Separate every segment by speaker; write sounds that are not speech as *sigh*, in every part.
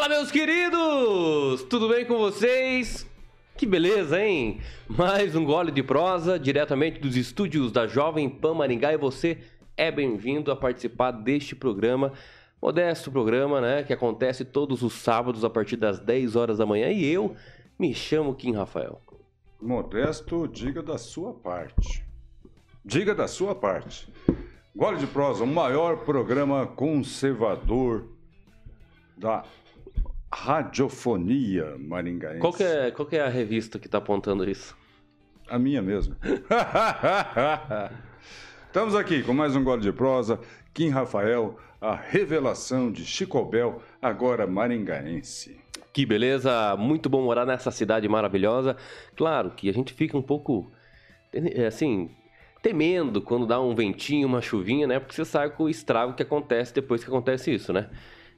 Speaker 1: Fala, meus queridos! Tudo bem com vocês? Que beleza, hein? *laughs* Mais um gole de prosa diretamente dos estúdios da Jovem Pan Maringá e você é bem-vindo a participar deste programa, modesto programa, né, que acontece todos os sábados a partir das 10 horas da manhã e eu me chamo Kim Rafael.
Speaker 2: Modesto, diga da sua parte. Diga da sua parte. Gole de prosa, o maior programa conservador da radiofonia maringaense.
Speaker 1: Qual é, qual que é a revista que tá apontando isso?
Speaker 2: A minha mesmo. *laughs* Estamos aqui com mais um Gole de Prosa. Kim Rafael, a revelação de Chico Bel, agora maringaense.
Speaker 1: Que beleza, muito bom morar nessa cidade maravilhosa. Claro que a gente fica um pouco, é, assim, temendo quando dá um ventinho, uma chuvinha, né? Porque você sabe com o estrago que acontece depois que acontece isso, né?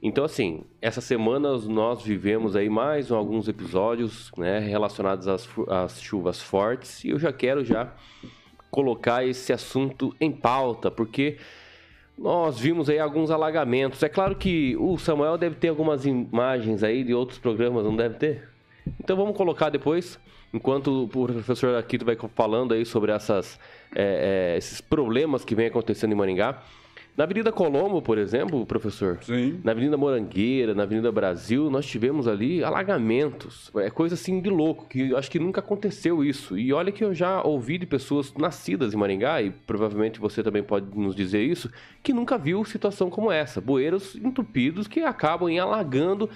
Speaker 1: Então, assim, essas semanas nós vivemos aí mais alguns episódios né, relacionados às, às chuvas fortes e eu já quero já colocar esse assunto em pauta, porque nós vimos aí alguns alagamentos. É claro que o Samuel deve ter algumas imagens aí de outros programas, não deve ter? Então vamos colocar depois, enquanto o professor Aquito vai falando aí sobre essas, é, é, esses problemas que vem acontecendo em Maringá. Na Avenida Colombo, por exemplo, professor,
Speaker 2: Sim.
Speaker 1: na Avenida Morangueira, na Avenida Brasil, nós tivemos ali alagamentos. É coisa assim de louco, que eu acho que nunca aconteceu isso. E olha que eu já ouvi de pessoas nascidas em Maringá, e provavelmente você também pode nos dizer isso, que nunca viu situação como essa. Bueiros entupidos que acabam em alagando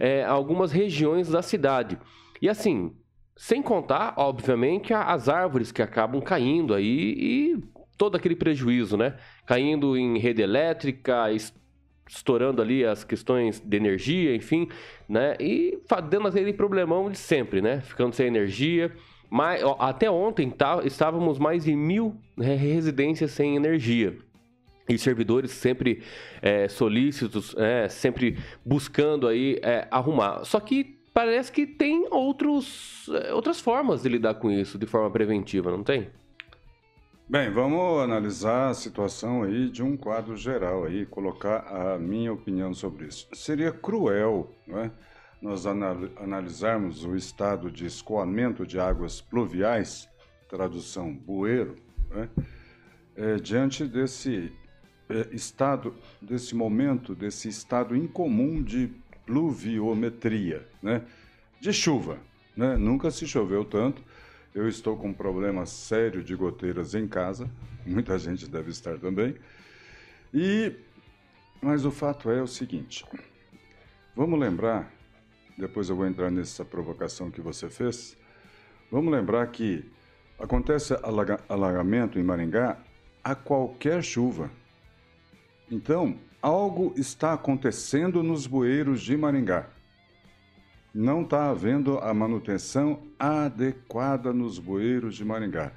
Speaker 1: é, algumas regiões da cidade. E assim, sem contar, obviamente, as árvores que acabam caindo aí e todo aquele prejuízo, né? Caindo em rede elétrica, estourando ali as questões de energia, enfim, né? E dando aquele problemão de sempre, né? Ficando sem energia. Mas, até ontem tá, estávamos mais de mil né, residências sem energia. E servidores sempre é, solícitos, é, sempre buscando aí é, arrumar. Só que parece que tem outros, é, outras formas de lidar com isso de forma preventiva, não tem?
Speaker 2: Bem, vamos analisar a situação aí de um quadro geral aí, colocar a minha opinião sobre isso. Seria cruel, não é? Nós analisarmos o estado de escoamento de águas pluviais, tradução bueiro, é? É, diante desse é, estado, desse momento, desse estado incomum de pluviometria, né? de chuva. Né? Nunca se choveu tanto eu estou com um problema sério de goteiras em casa, muita gente deve estar também. E mas o fato é o seguinte: vamos lembrar, depois eu vou entrar nessa provocação que você fez. Vamos lembrar que acontece alaga, alagamento em Maringá a qualquer chuva. Então, algo está acontecendo nos bueiros de Maringá não está havendo a manutenção adequada nos bueiros de Maringá.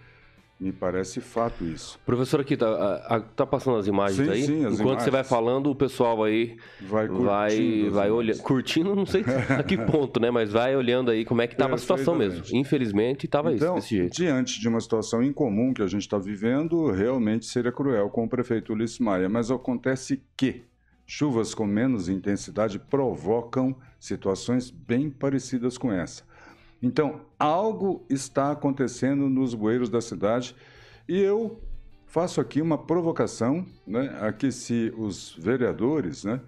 Speaker 2: Me parece fato isso.
Speaker 1: Professor, aqui tá, tá passando as imagens
Speaker 2: sim,
Speaker 1: aí?
Speaker 2: Sim, as
Speaker 1: Enquanto
Speaker 2: imagens.
Speaker 1: você vai falando, o pessoal aí
Speaker 2: vai curtindo,
Speaker 1: vai, vai olhando, curtindo, não sei a que *laughs* ponto, né? Mas vai olhando aí como é que estava a situação mesmo. Infelizmente, estava
Speaker 2: então,
Speaker 1: isso desse jeito.
Speaker 2: Diante de uma situação incomum que a gente está vivendo, realmente seria cruel com o prefeito Ulisses Maia. Mas acontece que chuvas com menos intensidade provocam situações bem parecidas com essa. Então, algo está acontecendo nos bueiros da cidade e eu faço aqui uma provocação, né, a que se os vereadores, né,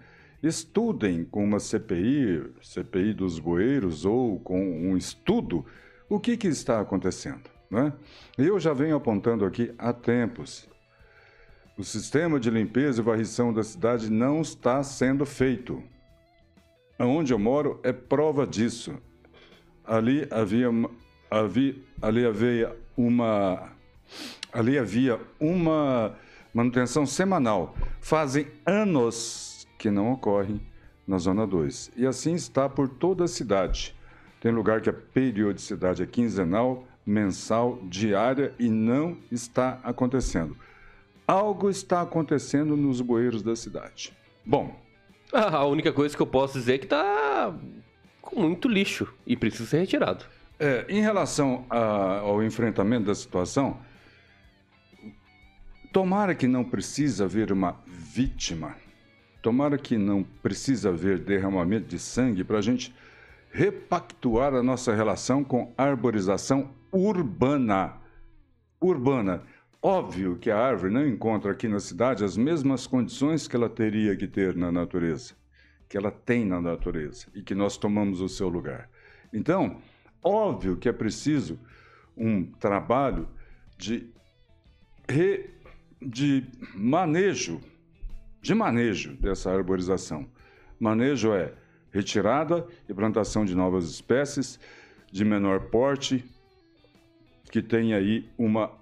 Speaker 2: estudem com uma CPI, CPI dos bueiros ou com um estudo, o que, que está acontecendo. Né? Eu já venho apontando aqui há tempos. O sistema de limpeza e varrição da cidade não está sendo feito. Onde eu moro é prova disso. Ali havia, havia, ali havia uma ali havia uma manutenção semanal. Fazem anos que não ocorre na zona 2. E assim está por toda a cidade. Tem lugar que a periodicidade é quinzenal, mensal, diária e não está acontecendo. Algo está acontecendo nos bueiros da cidade. Bom,
Speaker 1: a única coisa que eu posso dizer é que tá com muito lixo e precisa ser retirado.
Speaker 2: É, em relação a, ao enfrentamento da situação, tomara que não precise haver uma vítima. tomara que não precisa haver derramamento de sangue para a gente repactuar a nossa relação com arborização urbana. Urbana. Óbvio que a árvore não encontra aqui na cidade as mesmas condições que ela teria que ter na natureza, que ela tem na natureza e que nós tomamos o seu lugar. Então, óbvio que é preciso um trabalho de, re, de manejo, de manejo dessa arborização. Manejo é retirada e plantação de novas espécies de menor porte, que tem aí uma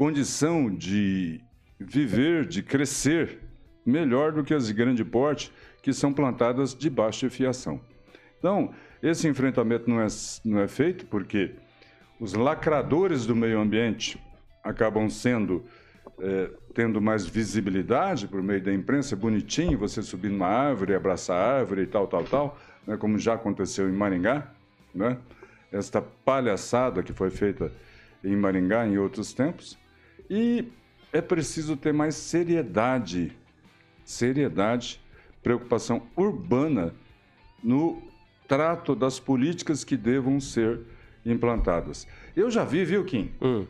Speaker 2: condição de viver, de crescer melhor do que as de grande porte, que são plantadas de baixa fiação. Então, esse enfrentamento não é, não é feito porque os lacradores do meio ambiente acabam sendo é, tendo mais visibilidade por meio da imprensa, bonitinho você subir numa árvore, abraçar a árvore e tal, tal, tal, né, como já aconteceu em Maringá, né? esta palhaçada que foi feita em Maringá em outros tempos. E é preciso ter mais seriedade, seriedade, preocupação urbana no trato das políticas que devam ser implantadas. Eu já vi, viu, Kim? Hum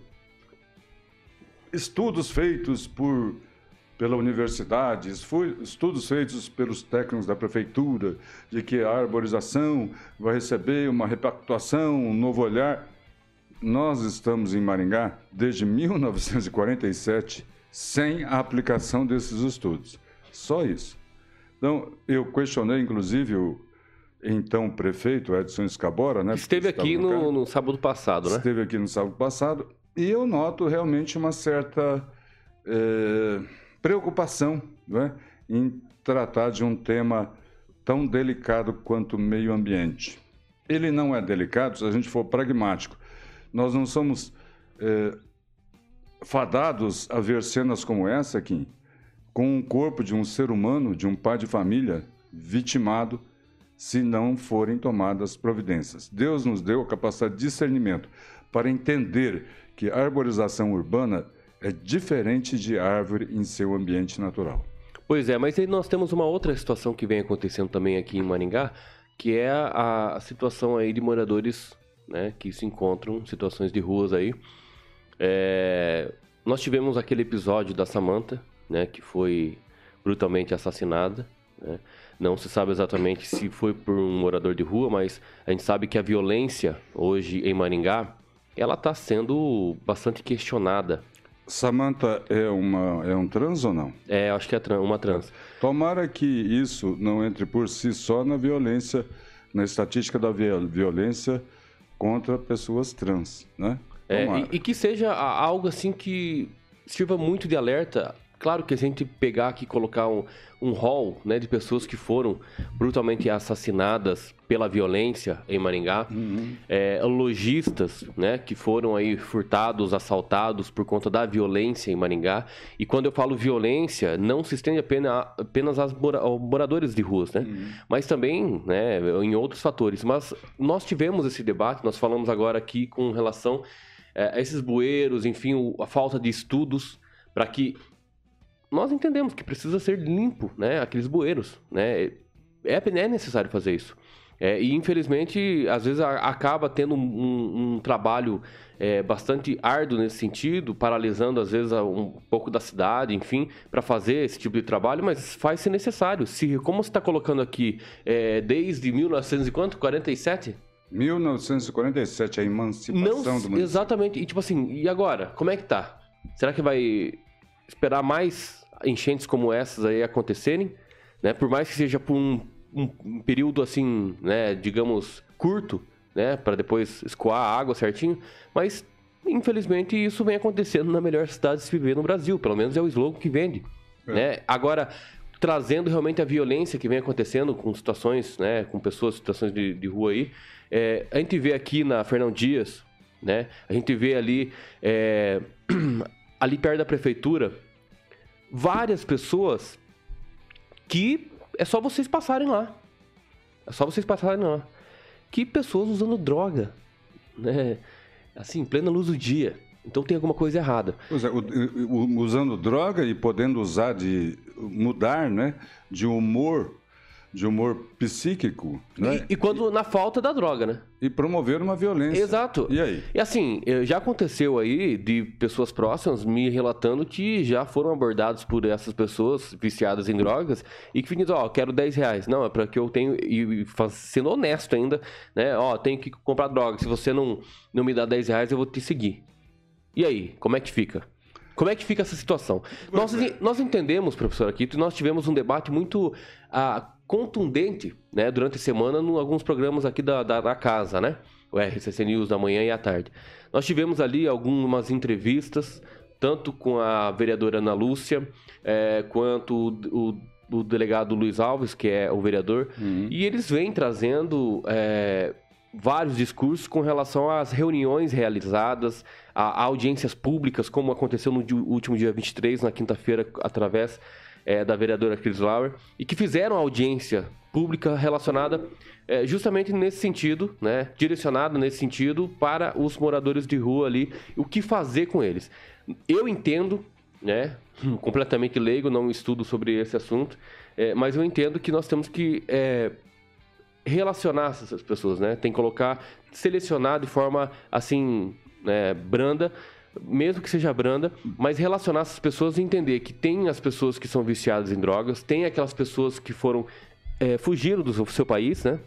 Speaker 2: estudos feitos por pela universidade, estudos feitos pelos técnicos da prefeitura, de que a arborização vai receber uma repactuação, um novo olhar. Nós estamos em Maringá desde 1947 sem a aplicação desses estudos. Só isso. Então, eu questionei, inclusive, o então prefeito Edson Escabora, né?
Speaker 1: Esteve aqui no, no, sábado passado, né?
Speaker 2: Esteve aqui no sábado passado e eu noto realmente uma certa é, preocupação né, em tratar de um tema tão delicado quanto o meio ambiente. Ele não é delicado se a gente for pragmático. Nós não somos é, fadados a ver cenas como essa aqui, com o corpo de um ser humano, de um pai de família, vitimado, se não forem tomadas providências. Deus nos deu a capacidade de discernimento para entender que a arborização urbana é diferente de árvore em seu ambiente natural.
Speaker 1: Pois é, mas aí nós temos uma outra situação que vem acontecendo também aqui em Maringá, que é a, a situação aí de moradores né, que se encontram situações de ruas aí. É, nós tivemos aquele episódio da Samanta, né, que foi brutalmente assassinada. Né? Não se sabe exatamente se foi por um morador de rua, mas a gente sabe que a violência hoje em Maringá ela está sendo bastante questionada.
Speaker 2: Samantha é, uma, é um trans ou não?
Speaker 1: É, acho que é uma trans.
Speaker 2: Tomara que isso não entre por si só na violência, na estatística da violência contra pessoas trans, né?
Speaker 1: É, e, e, que seja algo assim que sirva muito de alerta Claro que a gente pegar aqui e colocar um, um hall né, de pessoas que foram brutalmente assassinadas pela violência em Maringá, uhum. é, lojistas né, que foram aí furtados, assaltados por conta da violência em Maringá. E quando eu falo violência, não se estende apenas, apenas aos moradores de ruas, né? Uhum. mas também né, em outros fatores. Mas nós tivemos esse debate, nós falamos agora aqui com relação é, a esses bueiros, enfim, a falta de estudos para que nós entendemos que precisa ser limpo, né? Aqueles bueiros, né? É, é necessário fazer isso. É, e infelizmente, às vezes a, acaba tendo um, um, um trabalho é, bastante árduo nesse sentido, paralisando às vezes um pouco da cidade, enfim, para fazer esse tipo de trabalho, mas faz se necessário. Se, como você está colocando aqui, é, desde 1947?
Speaker 2: 1947, a emancipação Não, do município.
Speaker 1: Exatamente. E tipo assim, e agora? Como é que tá? Será que vai esperar mais enchentes como essas aí acontecerem, né? Por mais que seja por um, um período assim, né, digamos, curto, né, para depois escoar a água certinho, mas infelizmente isso vem acontecendo na melhor cidade de se viver no Brasil, pelo menos é o slogan que vende, é. né? Agora trazendo realmente a violência que vem acontecendo com situações, né, com pessoas, situações de, de rua aí, é, a gente vê aqui na Fernão Dias, né, a gente vê ali é, *clears throat* ali perto da prefeitura, várias pessoas que é só vocês passarem lá. É só vocês passarem lá. Que pessoas usando droga, né? Assim, plena luz do dia, Então tem alguma coisa errada.
Speaker 2: É, usando droga e podendo usar de mudar, né, de humor de humor psíquico. Né?
Speaker 1: E, e, quando na falta da droga, né?
Speaker 2: E promover uma violência.
Speaker 1: Exato.
Speaker 2: E aí?
Speaker 1: E assim, eh, já aconteceu aí de pessoas próximas me relatando que já foram abordados por essas pessoas viciadas em drogas e que dizem, ó, oh, quero 10 reais. Não, é para que eu tenho, e sendo honesto ainda, né? Ó, oh, tenho que comprar droga. Se você não, não me dá 10 reais, eu vou te seguir. E aí, como é que fica? Como é que fica essa situação? Nós, nós entendemos, professor, aqui, que nós tivemos um debate muito ah, contundente né, durante a semana em alguns programas aqui da, da, da, casa, né? O RCC News da manhã e à tarde. Nós tivemos ali algumas entrevistas, tanto com a vereadora Ana Lúcia, é, quanto o, o, o, delegado Luiz Alves, que é o vereador, uhum. e eles vêm trazendo é, vários discursos com relação às reuniões realizadas, a, a audiências públicas, como aconteceu no último dia 23, na quinta-feira, através é, da vereadora Chris Lauer, e que fizeram audiência pública relacionada é, justamente nesse sentido, né, direcionada nesse sentido para os moradores de rua ali, o que fazer com eles. Eu entendo, né, *laughs* completamente leigo, não estudo sobre esse assunto, é, mas eu entendo que nós temos que é, relacionar essas pessoas, né, tem que colocar, selecionar de forma assim, né, branda, mesmo que seja branda, mas relacionar essas pessoas e entender que tem as pessoas que são viciadas em drogas, tem aquelas pessoas que foram é, fugiram do seu país, né?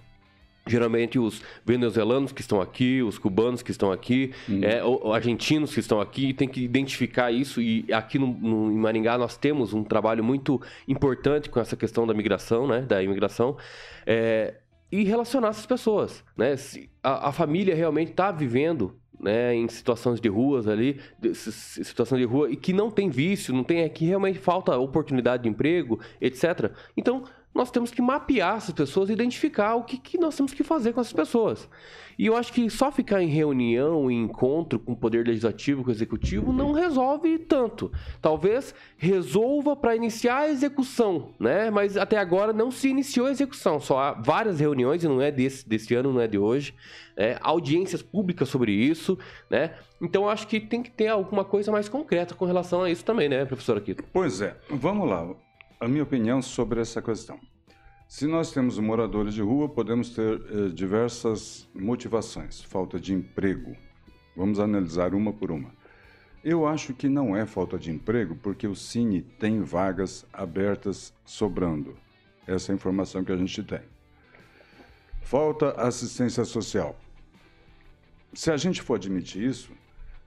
Speaker 1: Geralmente os venezuelanos que estão aqui, os cubanos que estão aqui, hum. é, os argentinos que estão aqui, tem que identificar isso. E aqui no, no, em Maringá nós temos um trabalho muito importante com essa questão da migração, né? Da imigração. É, e relacionar essas pessoas, né? Se a, a família realmente está vivendo né, em situações de ruas ali, situação de rua, e que não tem vício, não tem, é que realmente falta oportunidade de emprego, etc. Então, nós temos que mapear essas pessoas, identificar o que, que nós temos que fazer com essas pessoas. E eu acho que só ficar em reunião, em encontro com o poder legislativo, com o executivo, não resolve tanto. Talvez resolva para iniciar a execução, né? Mas até agora não se iniciou a execução. Só há várias reuniões, e não é desse, desse ano, não é de hoje, né? audiências públicas sobre isso, né? Então acho que tem que ter alguma coisa mais concreta com relação a isso também, né, professor Aquito?
Speaker 2: Pois é. Vamos lá a minha opinião sobre essa questão. Se nós temos moradores de rua, podemos ter eh, diversas motivações. Falta de emprego. Vamos analisar uma por uma. Eu acho que não é falta de emprego, porque o Cine tem vagas abertas sobrando. Essa é a informação que a gente tem. Falta assistência social. Se a gente for admitir isso,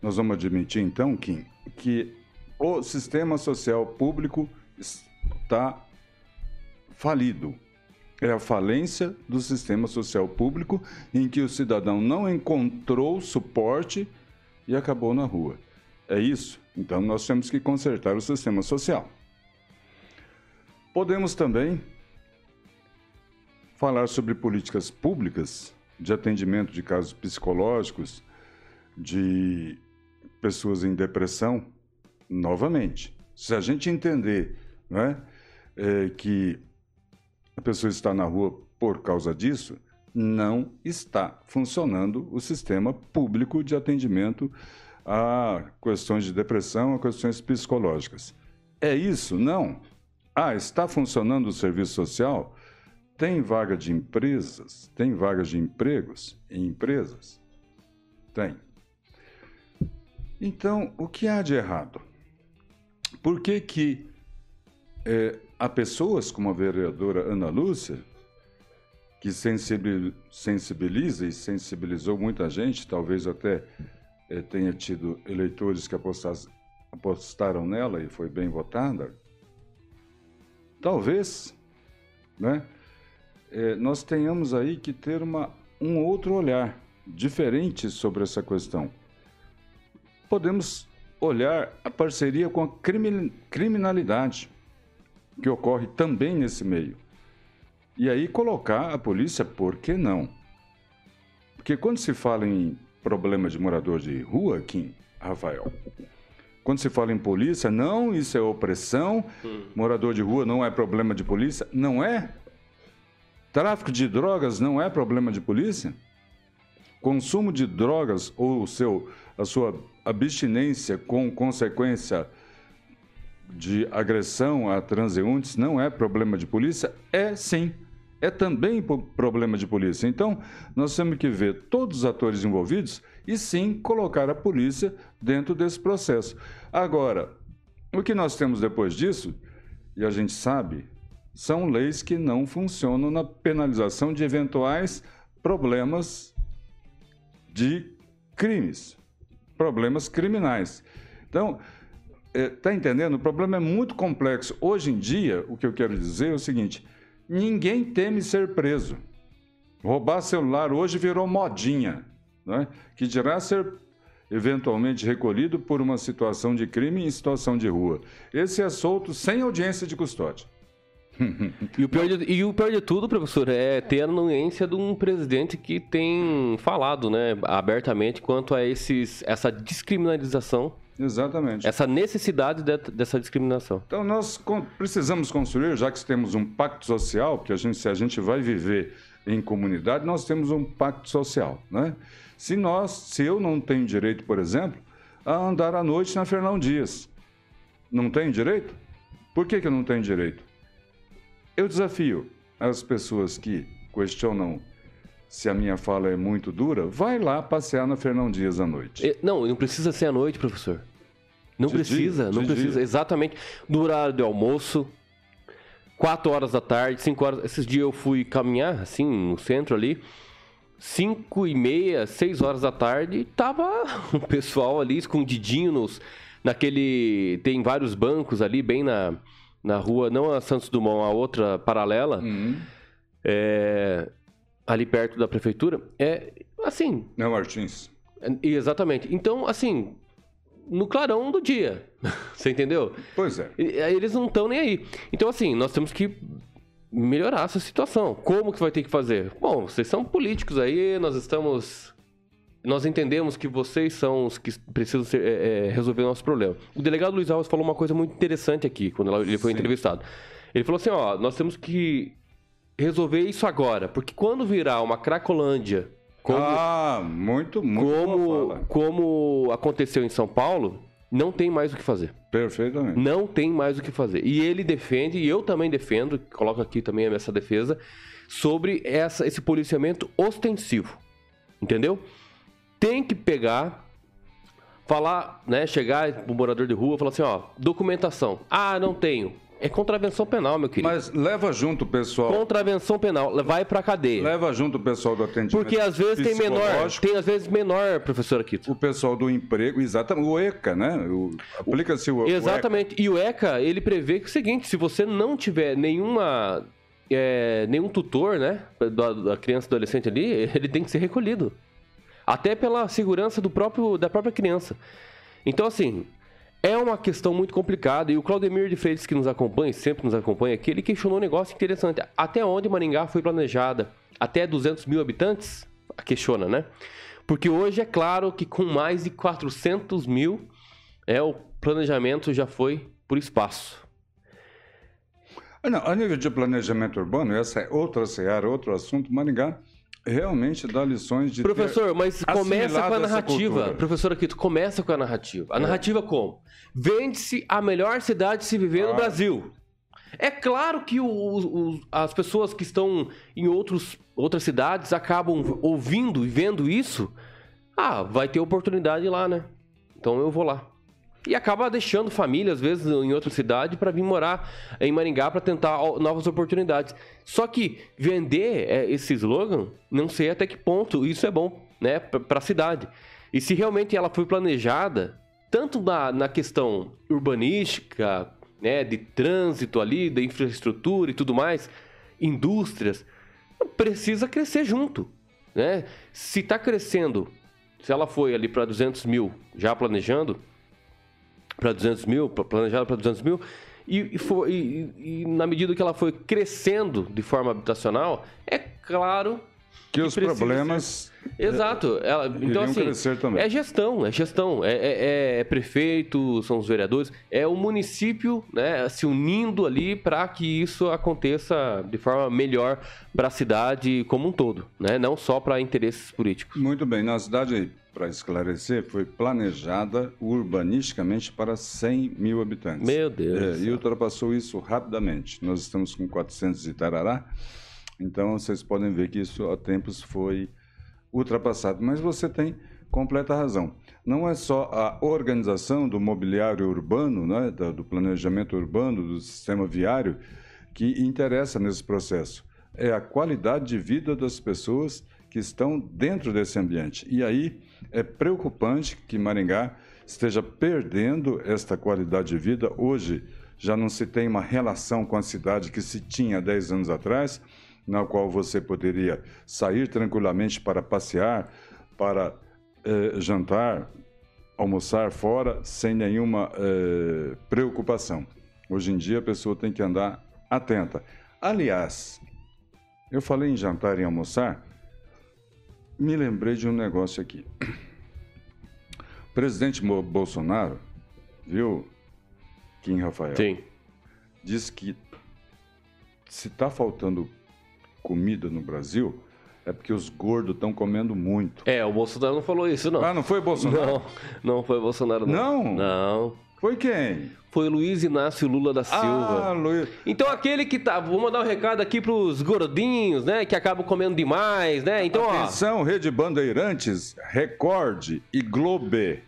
Speaker 2: nós vamos admitir então, Kim, que o sistema social público está falido. É a falência do sistema social público em que o cidadão não encontrou suporte e acabou na rua. É isso? Então nós temos que consertar o sistema social. Podemos também falar sobre políticas públicas de atendimento de casos psicológicos, de pessoas em depressão, novamente. Se a gente entender não é? É, que a pessoa está na rua por causa disso, não está funcionando o sistema público de atendimento a questões de depressão, a questões psicológicas. É isso? Não. Ah, está funcionando o serviço social? Tem vaga de empresas? Tem vagas de empregos em empresas? Tem. Então, o que há de errado? Por que que é, há pessoas como a vereadora Ana Lúcia, que sensibiliza e sensibilizou muita gente, talvez até é, tenha tido eleitores que apostaram nela e foi bem votada. Talvez, né? É, nós tenhamos aí que ter uma, um outro olhar diferente sobre essa questão. Podemos olhar a parceria com a criminalidade que ocorre também nesse meio. E aí colocar a polícia, por que não? Porque quando se fala em problema de morador de rua, Kim, Rafael, quando se fala em polícia, não, isso é opressão, hum. morador de rua não é problema de polícia, não é? Tráfico de drogas não é problema de polícia? consumo de drogas ou seu, a sua abstinência com consequência de agressão a transeuntes não é problema de polícia? É sim. É também problema de polícia. Então, nós temos que ver todos os atores envolvidos e sim colocar a polícia dentro desse processo. Agora, o que nós temos depois disso, e a gente sabe, são leis que não funcionam na penalização de eventuais problemas de crimes, problemas criminais. Então, está é, entendendo? O problema é muito complexo. Hoje em dia, o que eu quero dizer é o seguinte: ninguém teme ser preso. Roubar celular hoje virou modinha, né? que dirá ser eventualmente recolhido por uma situação de crime em situação de rua. Esse é solto sem audiência de custódia. *laughs*
Speaker 1: e, o pior de, e o pior de tudo, professor, é ter a anuência de um presidente que tem falado né, abertamente quanto a esses, essa descriminalização.
Speaker 2: Exatamente.
Speaker 1: Essa necessidade de, dessa discriminação.
Speaker 2: Então, nós precisamos construir, já que temos um pacto social, porque a gente, se a gente vai viver em comunidade, nós temos um pacto social. Né? Se, nós, se eu não tenho direito, por exemplo, a andar à noite na Fernão Dias, não tenho direito? Por que, que eu não tenho direito? Eu desafio as pessoas que questionam se a minha fala é muito dura, vai lá passear na Fernão Dias à noite.
Speaker 1: Não, não precisa ser à noite, professor. Não de precisa, dia, não precisa. Dia. Exatamente. No horário de almoço, 4 horas da tarde, 5 horas. Esses dias eu fui caminhar, assim, no centro ali. 5 e meia, 6 horas da tarde, tava *laughs* o pessoal ali escondidinho nos, naquele. Tem vários bancos ali, bem na, na rua, não a Santos Dumont, a outra paralela, uhum. é, ali perto da prefeitura, é assim.
Speaker 2: Não, Martins.
Speaker 1: É, exatamente. Então, assim, no clarão do dia. *laughs* Você entendeu?
Speaker 2: Pois é.
Speaker 1: Eles não estão nem aí. Então, assim, nós temos que melhorar essa situação. Como que vai ter que fazer? Bom, vocês são políticos aí, nós estamos nós entendemos que vocês são os que precisam ser, é, é, resolver o nosso problema. O delegado Luiz Alves falou uma coisa muito interessante aqui, quando ele foi Sim. entrevistado. Ele falou assim, ó, nós temos que resolver isso agora, porque quando virar uma Cracolândia...
Speaker 2: Como, ah, muito, muito
Speaker 1: como, como aconteceu em São Paulo, não tem mais o que fazer.
Speaker 2: Perfeitamente.
Speaker 1: Não tem mais o que fazer. E ele defende, e eu também defendo, coloco aqui também essa defesa, sobre essa, esse policiamento ostensivo. Entendeu? tem que pegar, falar, né, chegar pro morador de rua, falar assim, ó, documentação. Ah, não tenho. É contravenção penal, meu querido.
Speaker 2: Mas leva junto o pessoal.
Speaker 1: Contravenção penal, vai pra cadeia.
Speaker 2: Leva junto o pessoal do atendimento.
Speaker 1: Porque às vezes tem menor, tem às vezes menor, professor Aquito.
Speaker 2: O pessoal do emprego, exatamente, o ECA, né? Aplica-se o,
Speaker 1: Exatamente. O ECA. E o ECA, ele prevê que é o seguinte, se você não tiver nenhuma é, nenhum tutor, né, da, da criança adolescente ali, ele tem que ser recolhido até pela segurança do próprio, da própria criança. Então, assim, é uma questão muito complicada. E o Claudemir de Freitas, que nos acompanha, sempre nos acompanha aqui, ele questionou um negócio interessante. Até onde Maringá foi planejada? Até 200 mil habitantes? Questiona, né? Porque hoje é claro que com mais de 400 mil, é, o planejamento já foi por espaço.
Speaker 2: Ah, não, a nível de planejamento urbano, essa é outra seara, outro assunto. Maringá realmente dá lições de
Speaker 1: Professor, mas começa com a narrativa. Professor aqui, tu começa com a narrativa. A é. narrativa como? Vende-se a melhor cidade de se viver ah. no Brasil. É claro que o, o, as pessoas que estão em outros, outras cidades acabam ouvindo e vendo isso. Ah, vai ter oportunidade lá, né? Então eu vou lá e acaba deixando família, às vezes, em outra cidade para vir morar em Maringá para tentar novas oportunidades. Só que vender é, esse slogan, não sei até que ponto isso é bom né, para a cidade. E se realmente ela foi planejada, tanto na, na questão urbanística, né, de trânsito ali, da infraestrutura e tudo mais, indústrias, precisa crescer junto. Né? Se está crescendo, se ela foi ali para 200 mil já planejando, para 200 mil, planejada para 200 mil, e, e, foi, e, e, na medida que ela foi crescendo de forma habitacional, é claro
Speaker 2: que, que os problemas
Speaker 1: Exato. Ela, então, assim, é gestão, é gestão. É, é, é, prefeito, são os vereadores, é o município né, se unindo ali para que isso aconteça de forma melhor para a cidade como um todo, né? não só para interesses políticos.
Speaker 2: Muito bem. Na cidade, para esclarecer, foi planejada urbanisticamente para 100 mil habitantes.
Speaker 1: Meu Deus.
Speaker 2: É, e ultrapassou isso rapidamente. Nós estamos com 400 e tarará. Então, vocês podem ver que isso há tempos foi ultrapassado. Mas você tem completa razão. Não é só a organização do mobiliário urbano, né, do planejamento urbano, do sistema viário, que interessa nesse processo. É a qualidade de vida das pessoas que estão dentro desse ambiente. E aí é preocupante que Maringá esteja perdendo esta qualidade de vida. Hoje já não se tem uma relação com a cidade que se tinha 10 anos atrás na qual você poderia sair tranquilamente para passear, para eh, jantar, almoçar fora sem nenhuma eh, preocupação. Hoje em dia a pessoa tem que andar atenta. Aliás, eu falei em jantar e almoçar, me lembrei de um negócio aqui. O presidente Bolsonaro, viu, Kim Rafael?
Speaker 1: Sim.
Speaker 2: Disse que se está faltando comida no Brasil, é porque os gordos estão comendo muito.
Speaker 1: É, o Bolsonaro não falou isso, não.
Speaker 2: Ah, não foi Bolsonaro?
Speaker 1: Não, não foi Bolsonaro,
Speaker 2: não.
Speaker 1: Não? Não.
Speaker 2: Foi quem?
Speaker 1: Foi Luiz Inácio Lula da Silva.
Speaker 2: Ah, Luiz.
Speaker 1: Então aquele que tá. Vou mandar um recado aqui pros gordinhos, né? Que acabam comendo demais, né? Então,
Speaker 2: Atenção, ó. Rede Bandeirantes, Record e Globe.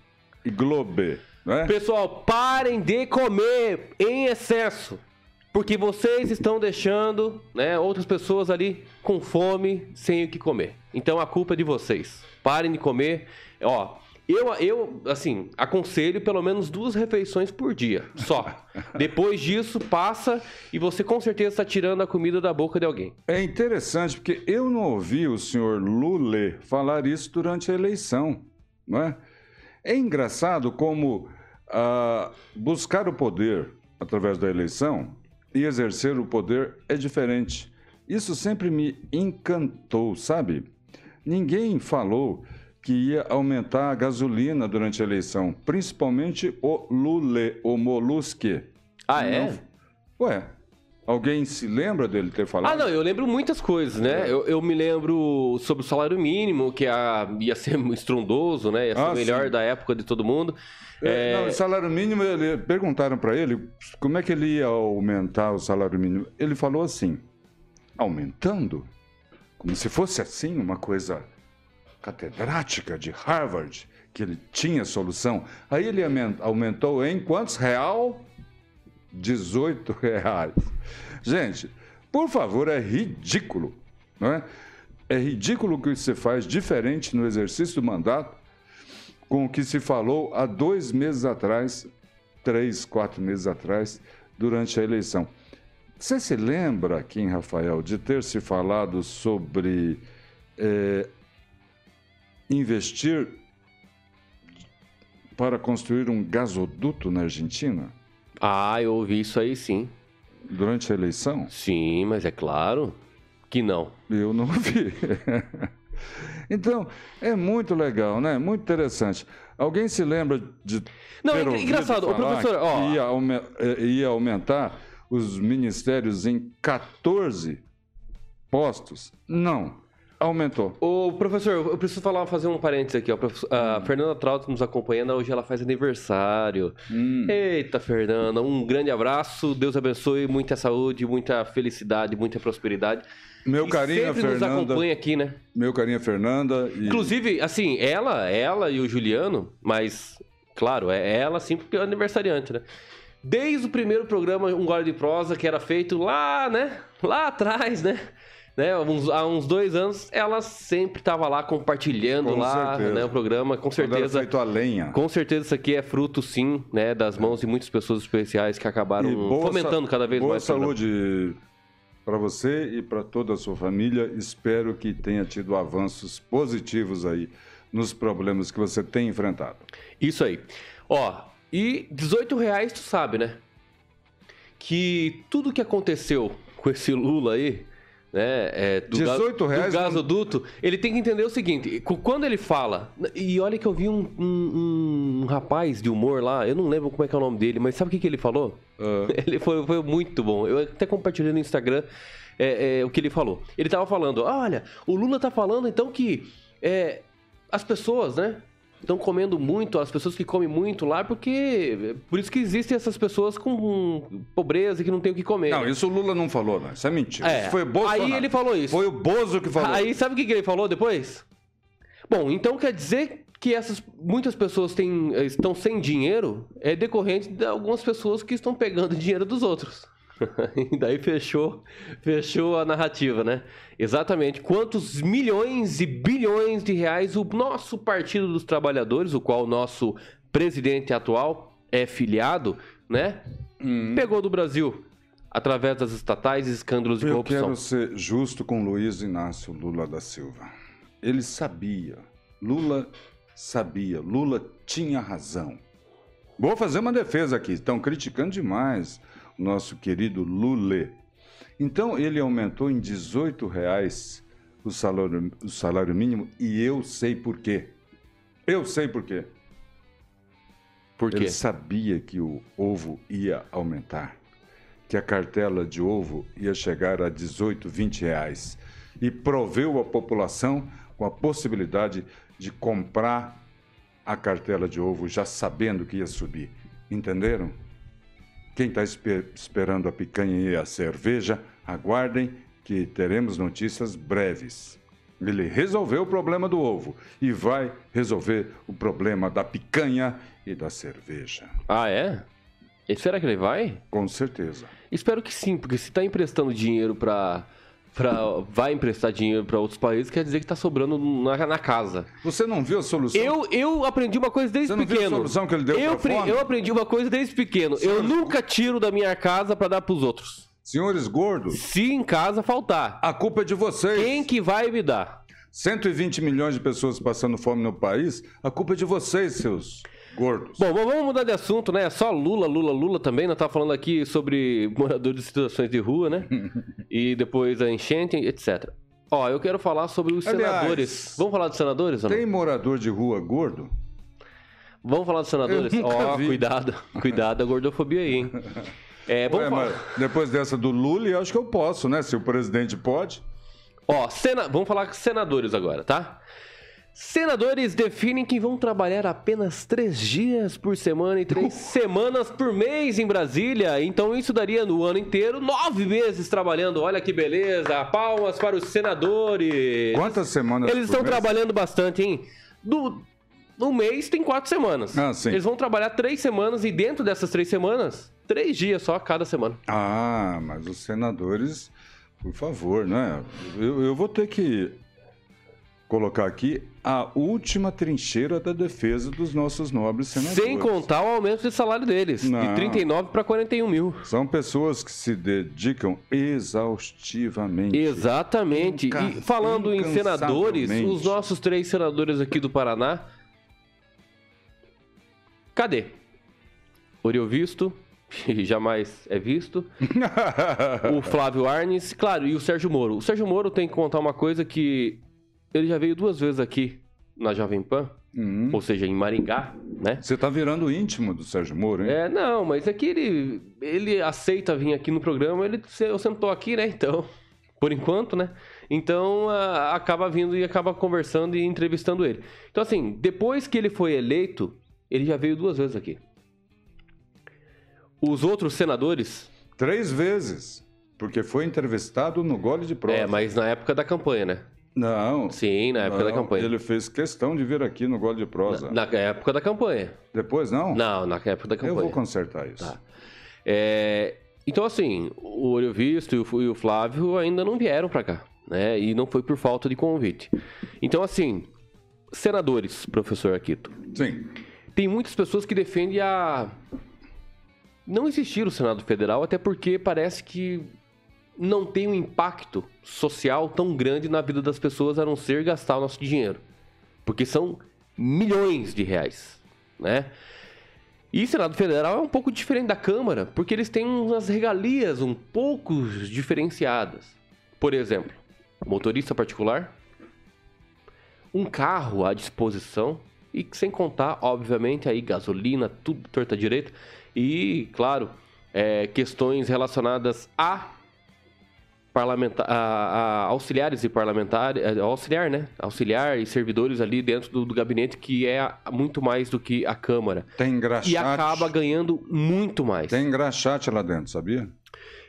Speaker 2: E Globe. Né?
Speaker 1: Pessoal, parem de comer em excesso. Porque vocês estão deixando né, outras pessoas ali com fome, sem o que comer. Então a culpa é de vocês. Parem de comer. Ó, eu, eu, assim, aconselho pelo menos duas refeições por dia, só. *laughs* Depois disso, passa e você com certeza está tirando a comida da boca de alguém.
Speaker 2: É interessante, porque eu não ouvi o senhor Lula falar isso durante a eleição, não é? É engraçado como ah, buscar o poder através da eleição e exercer o poder é diferente. Isso sempre me encantou, sabe? Ninguém falou que ia aumentar a gasolina durante a eleição, principalmente o Lule, o Molusque.
Speaker 1: Ah, é?
Speaker 2: Ué, Alguém se lembra dele ter falado?
Speaker 1: Ah, não, eu lembro muitas coisas, né? É. Eu, eu, me lembro sobre o salário mínimo, que a, ia ser *laughs* estrondoso, né? Ia ser ah, o melhor sim. da época de todo mundo.
Speaker 2: É, é... Não, o salário mínimo, ele, perguntaram para ele como é que ele ia aumentar o salário mínimo. Ele falou assim: aumentando? Como se fosse assim, uma coisa catedrática de Harvard, que ele tinha solução. Aí ele aumentou em quantos real? 18 reais. Gente, por favor, é ridículo, não é? É ridículo o que você faz diferente no exercício do mandato com o que se falou há dois meses atrás, três, quatro meses atrás, durante a eleição. Você se lembra, Kim Rafael, de ter se falado sobre é, investir para construir um gasoduto na Argentina?
Speaker 1: Ah, eu ouvi isso aí sim.
Speaker 2: Durante a eleição?
Speaker 1: Sim, mas é claro que não.
Speaker 2: Eu não *laughs* vi. então, é muito legal, né? Muito interessante. Alguém se lembra de.
Speaker 1: Não, ter engraçado, o professor. Ó...
Speaker 2: Ia. Eh, ia aumentar os ministérios em 14 postos? Não aumentou.
Speaker 1: O professor, eu preciso falar, fazer um parênteses aqui. Ó. A hum. Fernanda Trauto nos acompanhando, hoje ela faz aniversário. Hum. Eita, Fernanda, um grande abraço, Deus abençoe, muita saúde, muita felicidade, muita prosperidade.
Speaker 2: Meu e carinho, sempre Fernanda.
Speaker 1: nos acompanha aqui, né?
Speaker 2: Meu carinho, Fernanda.
Speaker 1: E... Inclusive, assim, ela, ela e o Juliano, mas, claro, é ela sim porque é aniversariante, né? Desde o primeiro programa Um Gole de Prosa, que era feito lá, né? Lá atrás, né? Né, uns, há uns dois anos, ela sempre estava lá compartilhando com lá né, o programa, com certeza.
Speaker 2: feito a lenha.
Speaker 1: Com certeza isso aqui é fruto, sim, né, das mãos de muitas pessoas especiais que acabaram fomentando cada vez
Speaker 2: boa
Speaker 1: mais.
Speaker 2: Boa saúde para você e para toda a sua família. Espero que tenha tido avanços positivos aí nos problemas que você tem enfrentado.
Speaker 1: Isso aí. Ó, e 18 reais, tu sabe, né? Que tudo que aconteceu com esse Lula aí né, é, do,
Speaker 2: 18
Speaker 1: ga-
Speaker 2: reais
Speaker 1: do
Speaker 2: não-
Speaker 1: gasoduto, ele tem que entender o seguinte: quando ele fala, e olha que eu vi um, um- um rapaz de humor lá, eu não lembro como é que é o nome dele, mas sabe o que, que ele falou?
Speaker 2: Ah. *laughs*
Speaker 1: Ele foi, foi muito bom. Eu até compartilhei no Instagram é, é, o que ele falou. Ele tava falando: olha, o Lula tá falando então que é, as pessoas, né? Estão comendo muito, as pessoas que comem muito lá, porque. Por isso que existem essas pessoas com pobreza e que não tem o que comer.
Speaker 2: Não,
Speaker 1: né?
Speaker 2: isso o Lula não falou, não. Isso é mentira.
Speaker 1: É,
Speaker 2: Isso foi Bolsonaro.
Speaker 1: Aí ele falou isso.
Speaker 2: Foi o Bozo que falou.
Speaker 1: Aí sabe o que, que ele falou depois? Bom, então quer dizer que essas muitas pessoas têm, estão sem dinheiro é decorrente de algumas pessoas que estão pegando *laughs* dinheiro dos outros. *laughs* e daí fechou, fechou a narrativa, né? Exatamente. Quantos milhões e bilhões de reais o nosso Partido dos Trabalhadores, o qual o nosso presidente atual é filiado, né?
Speaker 2: Hum.
Speaker 1: Pegou do Brasil através das estatais e escândalos de
Speaker 2: Eu
Speaker 1: corrupção.
Speaker 2: quero ser justo com Luiz Inácio Lula da Silva. Ele sabia. Lula sabia. Lula tinha razão. Vou fazer uma defesa aqui. Estão criticando demais nosso querido Lula. Então ele aumentou em 18 reais o salário, o salário mínimo e eu sei por quê. Eu sei por quê.
Speaker 1: Por quê?
Speaker 2: Ele sabia que o ovo ia aumentar, que a cartela de ovo ia chegar a 18, 20 reais e proveu a população com a possibilidade de comprar a cartela de ovo já sabendo que ia subir. Entenderam? Quem está esperando a picanha e a cerveja, aguardem que teremos notícias breves. Ele resolveu o problema do ovo e vai resolver o problema da picanha e da cerveja.
Speaker 1: Ah, é? E será que ele vai?
Speaker 2: Com certeza.
Speaker 1: Espero que sim, porque se tá emprestando dinheiro pra. Pra vai emprestar dinheiro pra outros países, quer dizer que tá sobrando na, na casa.
Speaker 2: Você não viu a solução?
Speaker 1: Eu, eu aprendi uma coisa desde
Speaker 2: Você não viu a
Speaker 1: pequeno.
Speaker 2: solução que ele deu
Speaker 1: eu,
Speaker 2: pra fome?
Speaker 1: eu aprendi uma coisa desde pequeno. Eu nunca tiro da minha casa pra dar pros outros.
Speaker 2: Senhores gordos,
Speaker 1: Se em casa faltar,
Speaker 2: a culpa é de vocês.
Speaker 1: quem que vai me dar?
Speaker 2: 120 milhões de pessoas passando fome no país, a culpa é de vocês, seus gordos.
Speaker 1: Bom, vamos mudar de assunto, né? Só Lula, Lula, Lula também. Nós tá falando aqui sobre moradores de situações de rua, né? *laughs* e depois a enchente, etc. Ó, eu quero falar sobre os
Speaker 2: Aliás,
Speaker 1: senadores. Vamos falar dos senadores, não?
Speaker 2: Tem morador de rua gordo?
Speaker 1: Vamos falar dos senadores? Ó,
Speaker 2: vi.
Speaker 1: cuidado. Cuidado da gordofobia aí, hein? *laughs* É, vamos
Speaker 2: Ué,
Speaker 1: falar.
Speaker 2: mas depois dessa do Lula, eu acho que eu posso, né? Se o presidente pode.
Speaker 1: Ó, sena... vamos falar com senadores agora, tá? Senadores definem que vão trabalhar apenas três dias por semana e três *laughs* semanas por mês em Brasília. Então isso daria no ano inteiro nove meses trabalhando. Olha que beleza! Palmas para os senadores.
Speaker 2: Quantas semanas
Speaker 1: Eles estão
Speaker 2: mês?
Speaker 1: trabalhando bastante, hein? Do... No mês tem quatro semanas.
Speaker 2: Ah, sim.
Speaker 1: Eles vão trabalhar três semanas e dentro dessas três semanas, três dias só cada semana.
Speaker 2: Ah, mas os senadores, por favor, né? Eu, eu vou ter que colocar aqui a última trincheira da defesa dos nossos nobres senadores.
Speaker 1: Sem contar o aumento de salário deles, de
Speaker 2: Não.
Speaker 1: 39 para 41 mil.
Speaker 2: São pessoas que se dedicam exaustivamente.
Speaker 1: Exatamente.
Speaker 2: Inca-
Speaker 1: E falando em senadores, os nossos três senadores aqui do Paraná. Cadê? Oriovisto, que *laughs* jamais é visto. *laughs* o Flávio Arnes, claro, e o Sérgio Moro. O Sérgio Moro tem que contar uma coisa que ele já veio duas vezes aqui na Jovem Pan,
Speaker 2: Hum.
Speaker 1: ou seja, em Maringá, né?
Speaker 2: Você tá virando íntimo do Sérgio Moro, hein?
Speaker 1: É, não, mas é que ele, ele aceita vir aqui no programa, ele eu sentou aqui, né? Então, por enquanto, né? Então, a- acaba vindo e acaba conversando e entrevistando ele. Então, assim, depois que ele foi eleito, ele já veio duas vezes aqui. Os outros senadores,
Speaker 2: Três vezes. Porque foi entrevistado no gole de prova.
Speaker 1: é, mas na época da campanha, né?
Speaker 2: Não.
Speaker 1: Sim, na época da
Speaker 2: não,
Speaker 1: campanha.
Speaker 2: Ele fez questão de vir aqui no gole de prosa.
Speaker 1: Na, na época da campanha.
Speaker 2: Depois não?
Speaker 1: Não, na época da
Speaker 2: Eu
Speaker 1: campanha.
Speaker 2: vou consertar isso.
Speaker 1: Tá. É, então, assim, o Oriovisto e o, e o Flávio ainda não vieram pra cá, né? E não foi por falta de convite. Então, assim, senadores, professor Aquito,
Speaker 2: Sim.
Speaker 1: tem muitas pessoas que defendem a não existir o Senado Federal, até porque parece que não tem um impacto social tão grande na vida das pessoas a não ser gastar o nosso dinheiro. Porque são milhões de reais, né? E o Senado Federal é um pouco diferente da Câmara, porque eles têm umas regalias um pouco diferenciadas. Por exemplo, motorista particular, um carro à disposição e sem contar, obviamente, aí gasolina, tudo torta direita e, claro, é, questões relacionadas a parlamentar, a, a auxiliares e parlamentares, é, auxiliar, né? Auxiliar e servidores ali dentro do, do, gabinete que é muito mais do que a Câmara.
Speaker 2: Tem engraxate.
Speaker 1: E acaba ganhando muito mais.
Speaker 2: Tem engraxate lá dentro, sabia?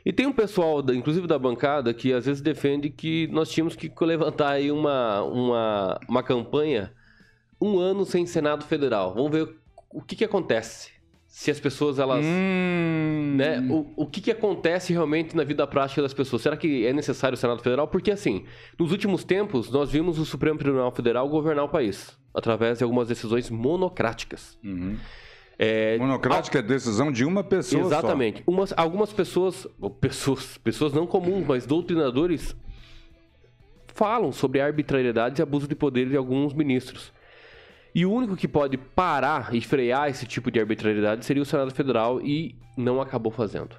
Speaker 1: E tem um pessoal, inclusive da bancada, que às vezes defende que nós tínhamos que levantar aí uma, uma, uma campanha um ano sem Senado Federal. Vamos ver o que, que acontece. Se as pessoas, elas. Hum... Né, o, o que, que acontece realmente na vida prática das pessoas? Será que é necessário o Senado Federal? Porque, assim, nos últimos tempos, nós vimos o Supremo Tribunal Federal governar o país através de algumas decisões monocráticas.
Speaker 2: Uhum. É, Monocrática é decisão de uma pessoa
Speaker 1: Exatamente. Umas, algumas pessoas, pessoas, pessoas não comuns, mas doutrinadores, falam sobre arbitrariedade e abuso de poder de alguns ministros. E o único que pode parar e frear esse tipo de arbitrariedade seria o Senado Federal e não acabou fazendo.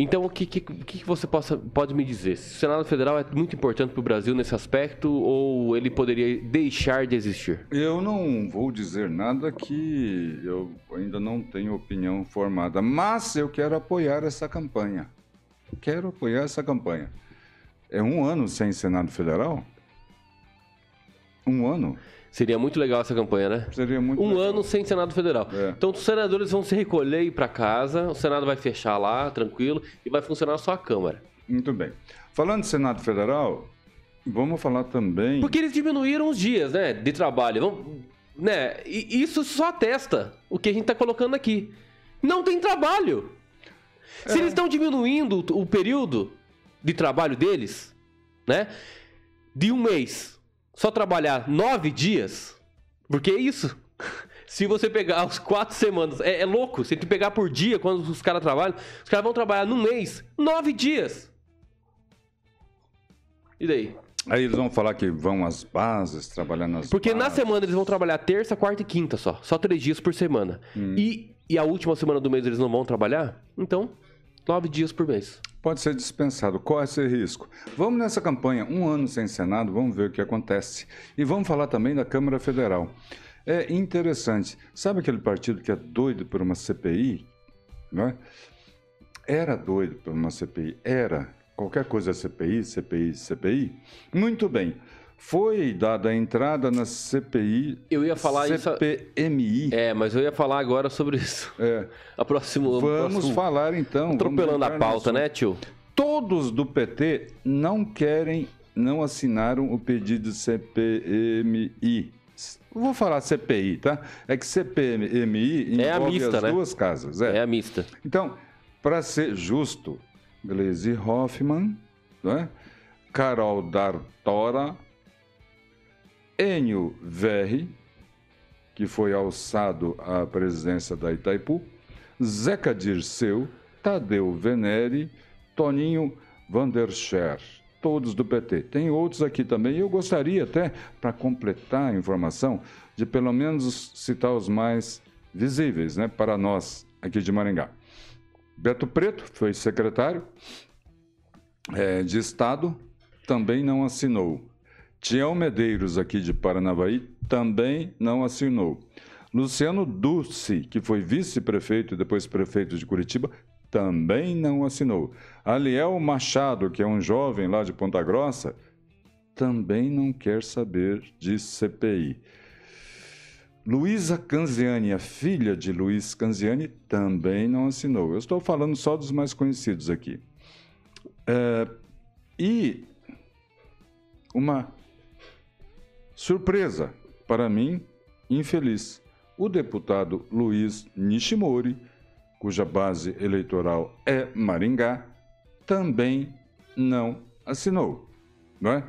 Speaker 1: Então, o que, que, que você possa, pode me dizer? Se o Senado Federal é muito importante para o Brasil nesse aspecto ou ele poderia deixar de existir?
Speaker 2: Eu não vou dizer nada que eu ainda não tenho opinião formada, mas eu quero apoiar essa campanha. Quero apoiar essa campanha. É um ano sem Senado Federal? Um ano?
Speaker 1: Seria muito legal essa campanha, né?
Speaker 2: Seria muito
Speaker 1: Um
Speaker 2: legal.
Speaker 1: ano sem Senado Federal. É. Então os senadores vão se recolher e ir para casa, o Senado vai fechar lá, tranquilo, e vai funcionar só a Câmara.
Speaker 2: Muito bem. Falando de Senado Federal, vamos falar também.
Speaker 1: Porque eles diminuíram os dias, né? De trabalho. Vamos, né? E isso só atesta o que a gente está colocando aqui. Não tem trabalho. É. Se eles estão diminuindo o período de trabalho deles, né? De um mês só trabalhar nove dias, porque é isso. *laughs* Se você pegar os quatro semanas, é, é louco. Se tu pegar por dia, quando os caras trabalham, os caras vão trabalhar num mês, nove dias. E daí?
Speaker 2: Aí eles vão falar que vão às bases, trabalhar nas
Speaker 1: Porque
Speaker 2: bases.
Speaker 1: na semana eles vão trabalhar terça, quarta e quinta só. Só três dias por semana. Hum. E, e a última semana do mês eles não vão trabalhar? Então, nove dias por mês
Speaker 2: pode ser dispensado. Corre esse risco. Vamos nessa campanha, um ano sem Senado, vamos ver o que acontece. E vamos falar também da Câmara Federal. É interessante. Sabe aquele partido que é doido por uma CPI? Não é? Era doido por uma CPI. Era. Qualquer coisa é CPI, CPI, CPI. Muito bem. Foi dada a entrada na CPI.
Speaker 1: Eu ia falar
Speaker 2: CPMI.
Speaker 1: isso. É, mas eu ia falar agora sobre isso.
Speaker 2: É.
Speaker 1: A próxima.
Speaker 2: Vamos
Speaker 1: próximo...
Speaker 2: falar então.
Speaker 1: Atropelando a pauta, né, tio?
Speaker 2: Todos do PT não querem, não assinaram o pedido CPMI. Vou falar CPI, tá? É que CPMI envolve é a mista, as né? duas casas.
Speaker 1: É. é a mista.
Speaker 2: Então, para ser justo, Gleisi Hoffmann, é? Carol Dartora Enio Verri, que foi alçado à presidência da Itaipu, Zeca Dirceu, Tadeu Venere, Toninho Vanderscher, todos do PT. Tem outros aqui também. Eu gostaria até, para completar a informação, de pelo menos citar os mais visíveis né, para nós aqui de Maringá. Beto Preto foi secretário é, de Estado, também não assinou. Tião Medeiros, aqui de Paranavaí, também não assinou. Luciano Dulce, que foi vice-prefeito e depois prefeito de Curitiba, também não assinou. Aliel Machado, que é um jovem lá de Ponta Grossa, também não quer saber de CPI. Luísa Canziani, a filha de Luiz Canziani, também não assinou. Eu estou falando só dos mais conhecidos aqui. É, e uma Surpresa, para mim, infeliz. O deputado Luiz Nishimori, cuja base eleitoral é Maringá, também não assinou. Não é?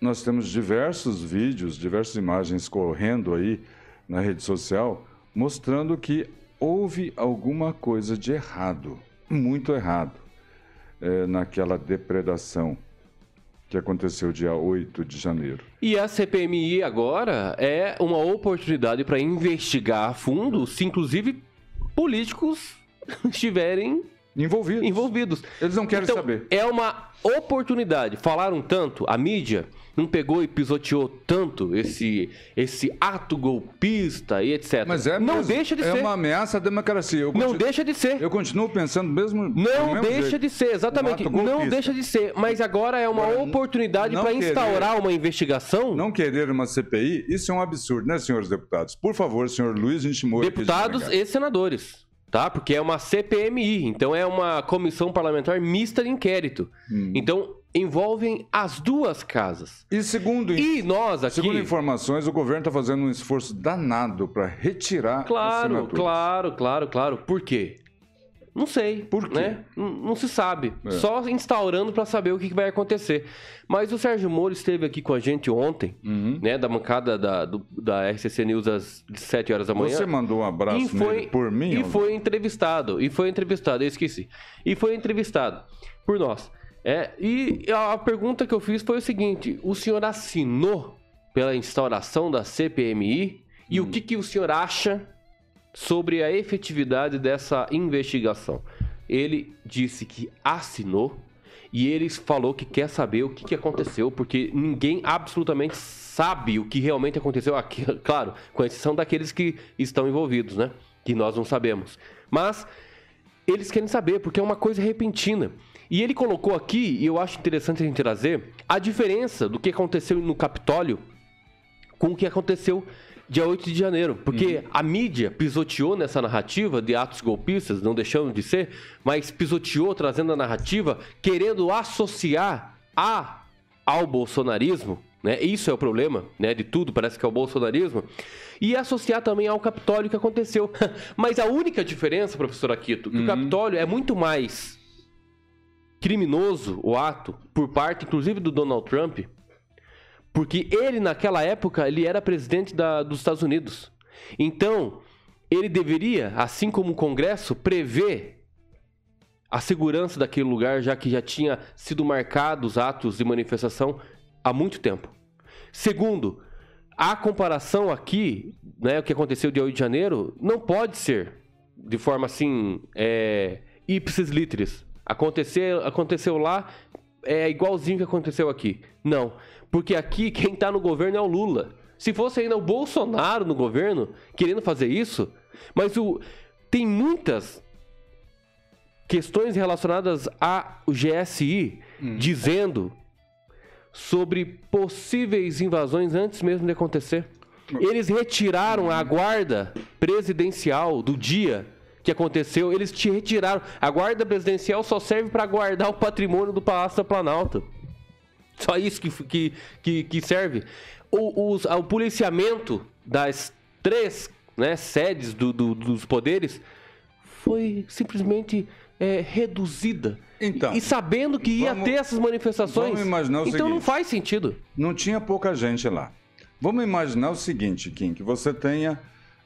Speaker 2: Nós temos diversos vídeos, diversas imagens correndo aí na rede social mostrando que houve alguma coisa de errado, muito errado, é, naquela depredação que aconteceu dia 8 de janeiro.
Speaker 1: E a CPMI agora é uma oportunidade para investigar a fundo se, inclusive, políticos *laughs* estiverem
Speaker 2: envolvidos.
Speaker 1: envolvidos.
Speaker 2: Eles não querem
Speaker 1: Então,
Speaker 2: saber.
Speaker 1: É uma oportunidade. Falaram tanto, a mídia não pegou e pisoteou tanto esse, esse ato golpista e etc.
Speaker 2: Mas é
Speaker 1: não
Speaker 2: mesmo.
Speaker 1: deixa de
Speaker 2: é
Speaker 1: ser.
Speaker 2: uma ameaça à democracia. Eu
Speaker 1: Não deixa de ser.
Speaker 2: Eu continuo pensando mesmo.
Speaker 1: Não
Speaker 2: mesmo
Speaker 1: deixa
Speaker 2: jeito.
Speaker 1: de ser, exatamente.
Speaker 2: Um
Speaker 1: não deixa de ser. Mas agora é uma
Speaker 2: Agora,
Speaker 1: oportunidade para instaurar uma investigação.
Speaker 2: Não querer uma CPI, isso é um absurdo, né, senhores deputados? Por favor, senhor Luiz de
Speaker 1: deputados e senadores. Tá? Porque é uma CPMI, então é uma comissão parlamentar mista de inquérito.
Speaker 2: Hum.
Speaker 1: Então envolvem as duas casas.
Speaker 2: E segundo,
Speaker 1: E nós aqui.
Speaker 2: segundo informações, o governo está fazendo um esforço danado para retirar
Speaker 1: Claro, claro, claro, claro. Por quê? Não sei.
Speaker 2: Por quê?
Speaker 1: Né? Não, não se sabe.
Speaker 2: É.
Speaker 1: Só instaurando para saber o que que vai acontecer. Mas o Sérgio Moro esteve aqui com a gente ontem,
Speaker 2: Uhum.
Speaker 1: né? Da bancada da, do- da RCC News às 7 horas da manhã.
Speaker 2: Você mandou um abraço
Speaker 1: e foi,
Speaker 2: por mim?
Speaker 1: E
Speaker 2: ou
Speaker 1: foi entrevistado. E foi entrevistado, eu esqueci. E foi entrevistado por nós. É, e a pergunta que eu fiz foi o seguinte: o senhor assinou pela instauração da CPMI? E
Speaker 2: Hum.
Speaker 1: o que, que o senhor acha sobre a efetividade dessa investigação? Ele disse que assinou e ele falou que quer saber o que, que aconteceu, porque ninguém absolutamente sabe o que realmente aconteceu aqui, *laughs* claro, com exceção daqueles que estão envolvidos, né? Que nós não sabemos. Mas eles querem saber, porque é uma coisa repentina. E ele colocou aqui, e eu acho interessante a gente trazer, a diferença do que aconteceu no Capitólio com o que aconteceu dia 8 de janeiro. Porque a mídia pisoteou nessa narrativa de atos golpistas, não deixando de ser, mas pisoteou trazendo a narrativa querendo associar a, ao bolsonarismo. Né? Isso é o problema né, de tudo, parece que é o bolsonarismo. E associar também ao Capitólio que aconteceu. *laughs* Mas a única diferença, professor Aquito, que o Capitólio é muito mais criminoso o ato por parte, inclusive, do Donald Trump, porque ele, naquela época, ele era presidente da- dos Estados Unidos. Então, ele deveria, assim como o Congresso, prever a segurança daquele lugar, já que já tinha sido marcados atos de manifestação há muito tempo. Segundo, a comparação aqui, né, o que aconteceu dia 8 de janeiro, não pode ser de forma assim, é, ipsis literis. Aconteceu, aconteceu lá, é igualzinho que aconteceu aqui. Não, porque aqui *laughs* quem tá no governo é o Lula. Se fosse ainda o Bolsonaro no governo querendo fazer isso, mas o tem muitas questões relacionadas ao GSI dizendo sobre possíveis invasões antes mesmo de acontecer. Eles retiraram a guarda presidencial do dia que aconteceu. Eles te retiraram. A guarda presidencial só serve para guardar o patrimônio do Palácio da Planalto. Só isso que, que, que, que serve. O, os- o policiamento das três né, sedes do- do- dos poderes foi simplesmente é, reduzida.
Speaker 2: Então,
Speaker 1: e sabendo que ia
Speaker 2: vamos-
Speaker 1: ter essas manifestações. então não
Speaker 2: seguinte.
Speaker 1: faz sentido.
Speaker 2: Não tinha pouca gente lá. Vamos imaginar o seguinte, Kim, que você tenha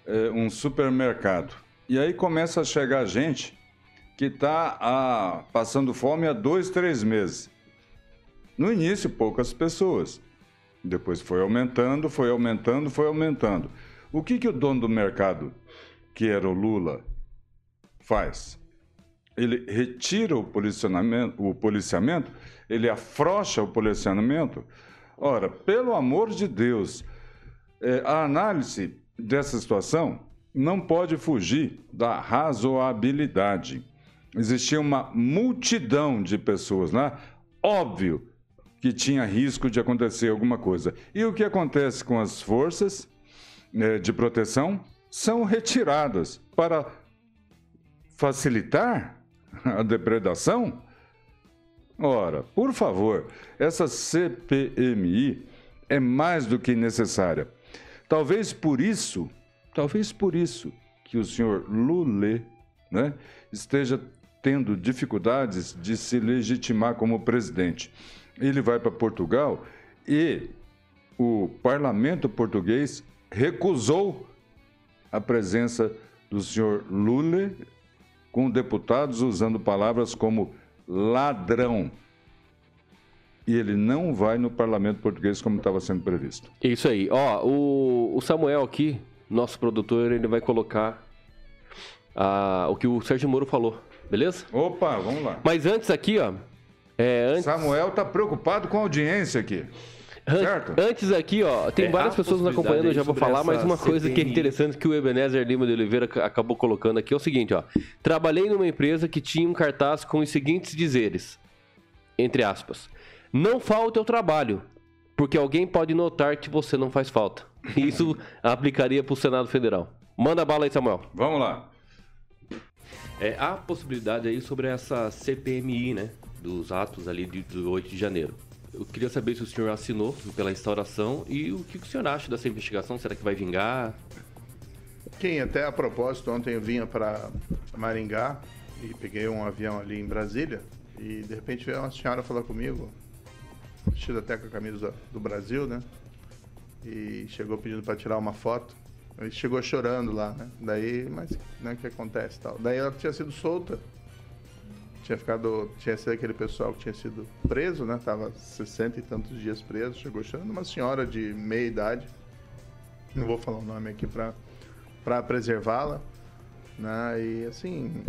Speaker 2: eh, um supermercado. E aí começa a chegar gente que está passando fome há dois, três meses. No início, poucas pessoas. Depois foi aumentando, foi aumentando, foi aumentando. O que, que o dono do mercado, que era o Lula, faz? Ele retira o policiamento, o policiamento, ele afrouxa o policiamento. Ora, pelo amor de Deus, eh, a análise dessa situação não pode fugir da razoabilidade. Existia uma multidão de pessoas lá, óbvio que tinha risco de acontecer alguma coisa. E o que acontece com as forças eh, de proteção? São retiradas para facilitar a depredação? Ora, por favor, essa CPMI é mais do que necessária. Talvez por isso, talvez por isso que o senhor Lula né, esteja tendo dificuldades de se legitimar como presidente. Ele vai para Portugal e o parlamento português recusou a presença do senhor Lula com deputados usando palavras como ladrão. E ele não vai no parlamento português como estava sendo previsto.
Speaker 1: Isso aí. Ó, o, o Samuel aqui, nosso produtor, ele vai colocar ah, o que o Sérgio Moro falou beleza?
Speaker 2: Opa, vamos lá.
Speaker 1: Mas antes aqui, ó. É, antes...
Speaker 2: Samuel tá preocupado com a audiência aqui. Certo?
Speaker 1: Antes aqui, ó, tem
Speaker 3: É,
Speaker 1: várias pessoas nos acompanhando, eu já vou falar, mas uma coisa que é interessante que o Ebenezer Lima de Oliveira ac- acabou colocando aqui é o seguinte, ó. Trabalhei numa empresa que tinha um cartaz com os seguintes dizeres, entre aspas. Não falta ao trabalho, porque alguém pode notar que você não faz falta. *laughs* Isso aplicaria pro Senado Federal. Manda bala aí, Samuel.
Speaker 2: Vamos lá.
Speaker 3: É, há possibilidade aí sobre essa CPMI, né? Dos atos ali de, do 8 de janeiro. Eu queria saber se o senhor assinou pela instauração e o que o senhor acha dessa investigação? Será que vai vingar?
Speaker 4: Quem até a propósito, ontem eu vinha para Maringá e peguei um avião ali em Brasília e de repente veio uma senhora falar comigo, vestida até com a camisa do Brasil, né? E chegou pedindo para tirar uma foto. E chegou chorando lá, né? Daí, mas né, o que acontece tal? Daí ela tinha sido solta. Tinha ficado, tinha sido aquele pessoal que tinha sido preso, né? Tava 60 e tantos dias preso, chegou chorando, uma senhora de meia idade. Não vou falar o nome aqui para para preservá-la, né? E assim,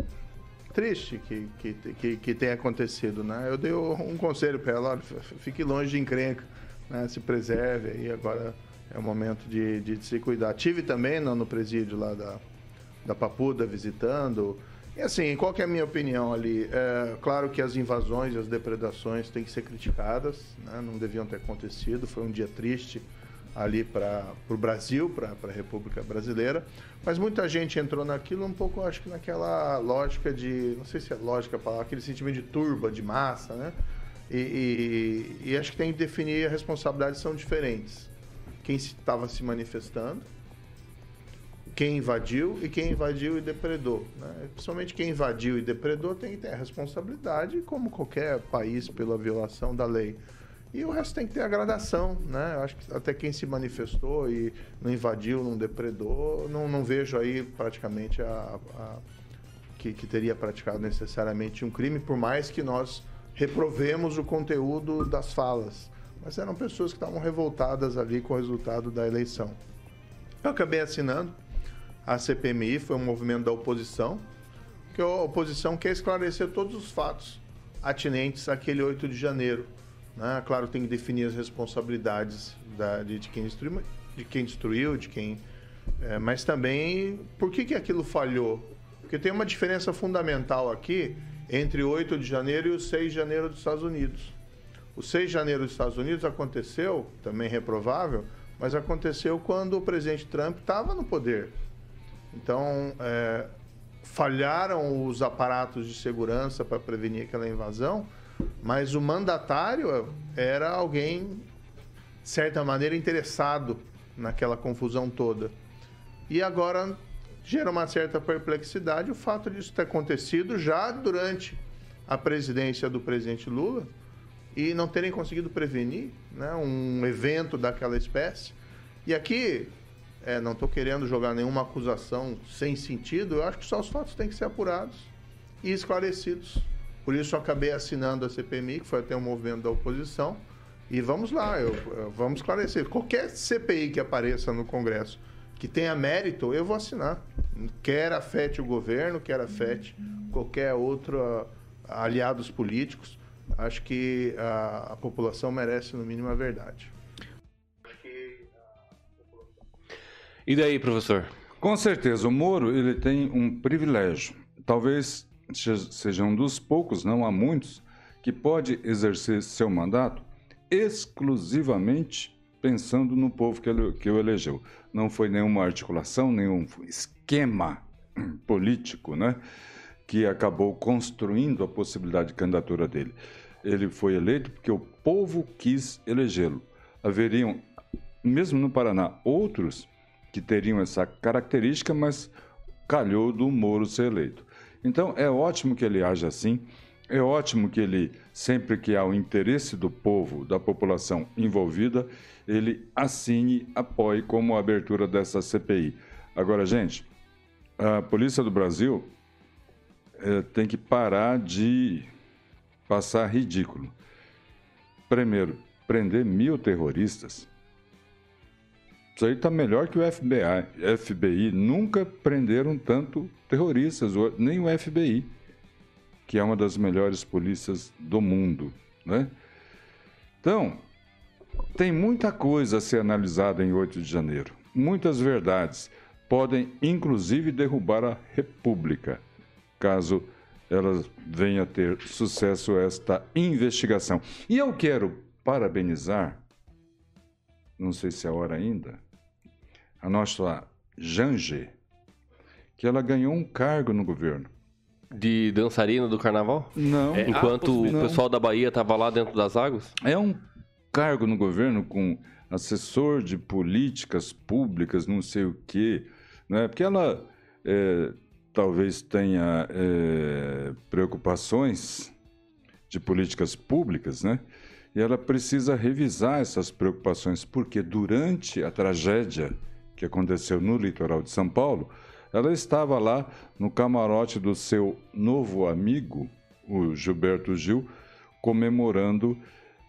Speaker 4: triste que, que, que, que tenha acontecido, né? Eu dei um conselho para ela, olha, fique longe de encrenca, né? Se preserve aí, agora é o momento de, de se cuidar. Tive também no, no presídio lá da, da Papuda visitando. E assim, qual é a minha opinião ali? É, claro que as invasões e as depredações têm que ser criticadas, né? não deviam ter acontecido, foi um dia triste ali para o Brasil, para a República Brasileira, mas muita gente entrou naquilo um pouco, acho que naquela lógica de, não sei se é lógica a palavra, aquele sentimento de turba, de massa, né? E, e- e acho que tem que definir, as responsabilidades são diferentes. Quem estava se manifestando, quem invadiu e quem invadiu e depredou. Né? Principalmente quem invadiu e depredou tem que ter a responsabilidade, como qualquer país, pela violação da lei. E o resto tem que ter a gradação, né? Eu acho que até quem se manifestou e não invadiu, não depredou, não, não vejo aí praticamente a, a- que, que teria praticado necessariamente um crime, por mais que nós reprovemos o conteúdo das falas. Mas eram pessoas que estavam revoltadas ali com o resultado da eleição. Eu acabei assinando a CPMI, foi um movimento da oposição, que a oposição quer esclarecer todos os fatos atinentes àquele 8 de janeiro. Né? Claro, tem que definir as responsabilidades da- de, de quem destruiu, de quem destruiu, de quem. é, mas também por que, que aquilo falhou? Porque tem uma diferença fundamental aqui entre o 8 de janeiro e o 6 de janeiro dos Estados Unidos. O 6 de janeiro dos Estados Unidos aconteceu, também reprovável, mas aconteceu quando o presidente Trump estava no poder. Então, é, falharam os aparatos de segurança para prevenir aquela invasão, mas o mandatário era alguém, de certa maneira, interessado naquela confusão toda. E agora gera uma certa perplexidade o fato disso ter acontecido já durante a presidência do presidente Lula e não terem conseguido prevenir né, um evento daquela espécie. E aqui, é, não estou querendo jogar nenhuma acusação sem sentido, eu acho que só os fatos têm que ser apurados e esclarecidos. Por isso eu acabei assinando a CPMI, que foi até um movimento da oposição, e vamos lá, eu, eu- vamos esclarecer. Qualquer CPI que apareça no Congresso que tenha mérito, eu vou assinar. Quer afete o governo, quer afete qualquer outro ah, aliados políticos. Acho que a, a população merece, no mínimo, a verdade.
Speaker 1: E daí, professor?
Speaker 2: Com certeza, o Moro ele tem um privilégio. Talvez se- seja um dos poucos, não há muitos, que pode exercer seu mandato exclusivamente pensando no povo que, ele, que o elegeu. Não foi nenhuma articulação, nenhum esquema *clears throat* político, né? Que acabou construindo a possibilidade de candidatura dele. Ele foi eleito porque o povo quis elegê-lo. Haveriam, mesmo no Paraná, outros que teriam essa característica, mas calhou do Moro ser eleito. Então é ótimo que ele haja assim, é ótimo que ele, sempre que há o interesse do povo, da população envolvida, ele assine, apoie como a abertura dessa CPI. Agora, gente, a Polícia do Brasil eh, tem que parar de passar ridículo. Primeiro, prender mil terroristas. Isso aí está melhor que o FBI. FBI nunca prenderam tanto terroristas, nem o FBI. Que é uma das melhores polícias do mundo, né? Então, tem muita coisa a ser analisada em 8 de janeiro. Muitas verdades podem, inclusive, derrubar a República, caso ela venha a ter sucesso esta investigação. E eu quero parabenizar, não sei se é hora ainda, a nossa Janje, que ela ganhou um cargo no governo.
Speaker 1: De dançarina do carnaval?
Speaker 2: Não.
Speaker 1: É, enquanto o pessoal da Bahia estava lá dentro das águas?
Speaker 2: É um cargo no governo com assessor de políticas públicas, não sei o quê, né? porque ela é, talvez tenha é, preocupações de políticas públicas, né? E ela precisa revisar essas preocupações, porque durante a tragédia que aconteceu no litoral de São Paulo, ela estava lá no camarote do seu novo amigo, o Gilberto Gil, comemorando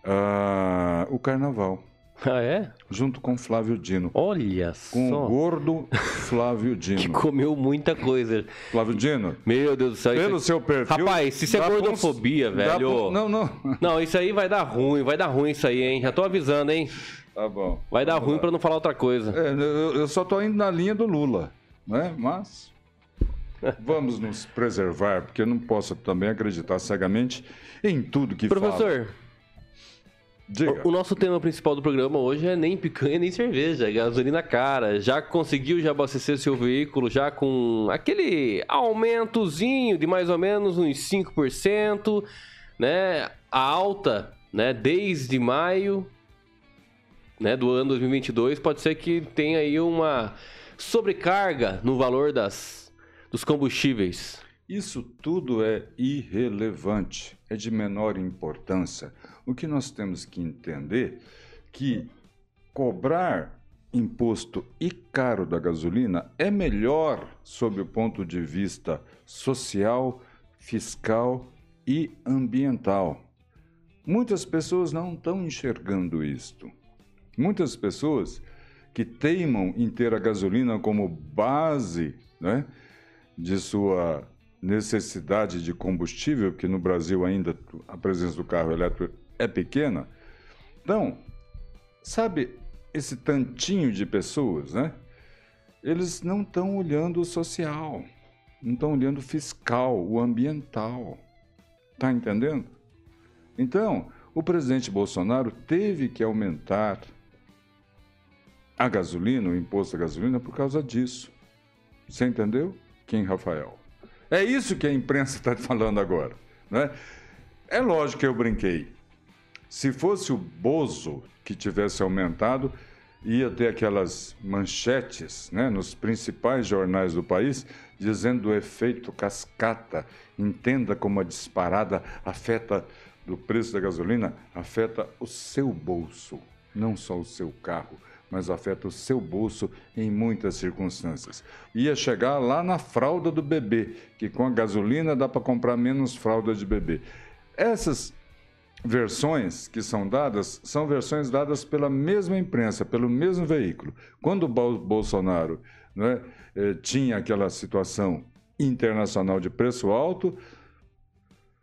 Speaker 2: uh, o carnaval.
Speaker 1: Ah, é?
Speaker 2: Junto com Flávio Dino.
Speaker 1: Olha
Speaker 2: com
Speaker 1: só.
Speaker 2: Com o gordo Flávio *laughs* Dino.
Speaker 1: que comeu muita coisa.
Speaker 2: Flávio Dino.
Speaker 1: Meu Deus do céu.
Speaker 2: Pelo seu perfil.
Speaker 1: Rapaz, se isso é gordofobia,
Speaker 2: uns...
Speaker 1: velho.
Speaker 2: Não, não.
Speaker 1: Não, isso aí vai dar ruim, vai dar ruim isso aí, hein? Já tô avisando, hein?
Speaker 2: Tá bom.
Speaker 1: Vai dar ruim para não falar outra coisa.
Speaker 2: É, eu, eu só tô indo na linha do Lula, né? Mas. Vamos nos preservar, porque eu não posso também acreditar cegamente em tudo que
Speaker 1: Professor,
Speaker 2: fala. Diga.
Speaker 1: O, o nosso tema principal do programa hoje é nem picanha nem cerveja, é gasolina cara. Já conseguiu já abastecer seu veículo já com aquele aumentozinho de mais ou menos uns 5%, né? A alta, né, desde maio, né, do ano 2022, pode ser que tenha aí uma sobrecarga no valor das dos combustíveis.
Speaker 2: Isso tudo é irrelevante, é de menor importância. O que nós temos que entender que cobrar imposto e caro da gasolina é melhor sob o ponto de vista social, fiscal e ambiental. Muitas pessoas não estão enxergando isto. Muitas pessoas que teimam em ter a gasolina como base né, de sua necessidade de combustível, que no Brasil ainda a presença do carro elétrico é pequena. Então, sabe esse tantinho de pessoas, né? Eles não estão olhando o social, não estão olhando o fiscal, o ambiental. Tá entendendo? Então, o presidente Bolsonaro teve que aumentar a gasolina, o imposto à gasolina, por causa disso. Você entendeu? Quem, Rafael? É isso que a imprensa está *laughs* falando agora. Né? É lógico que eu brinquei. Se fosse o Bozo que tivesse aumentado, ia ter aquelas manchetes né, nos principais jornais do país dizendo do efeito cascata. Entenda como a disparada afeta do preço da gasolina, afeta o seu bolso, não só o seu carro mas afeta o seu bolso em muitas circunstâncias. Ia chegar lá na fralda do bebê, que com a gasolina dá para comprar menos fralda de bebê. Essas versões que são dadas são versões dadas pela mesma imprensa, pelo mesmo veículo. Quando o Bolsonaro né, tinha aquela situação internacional de preço alto,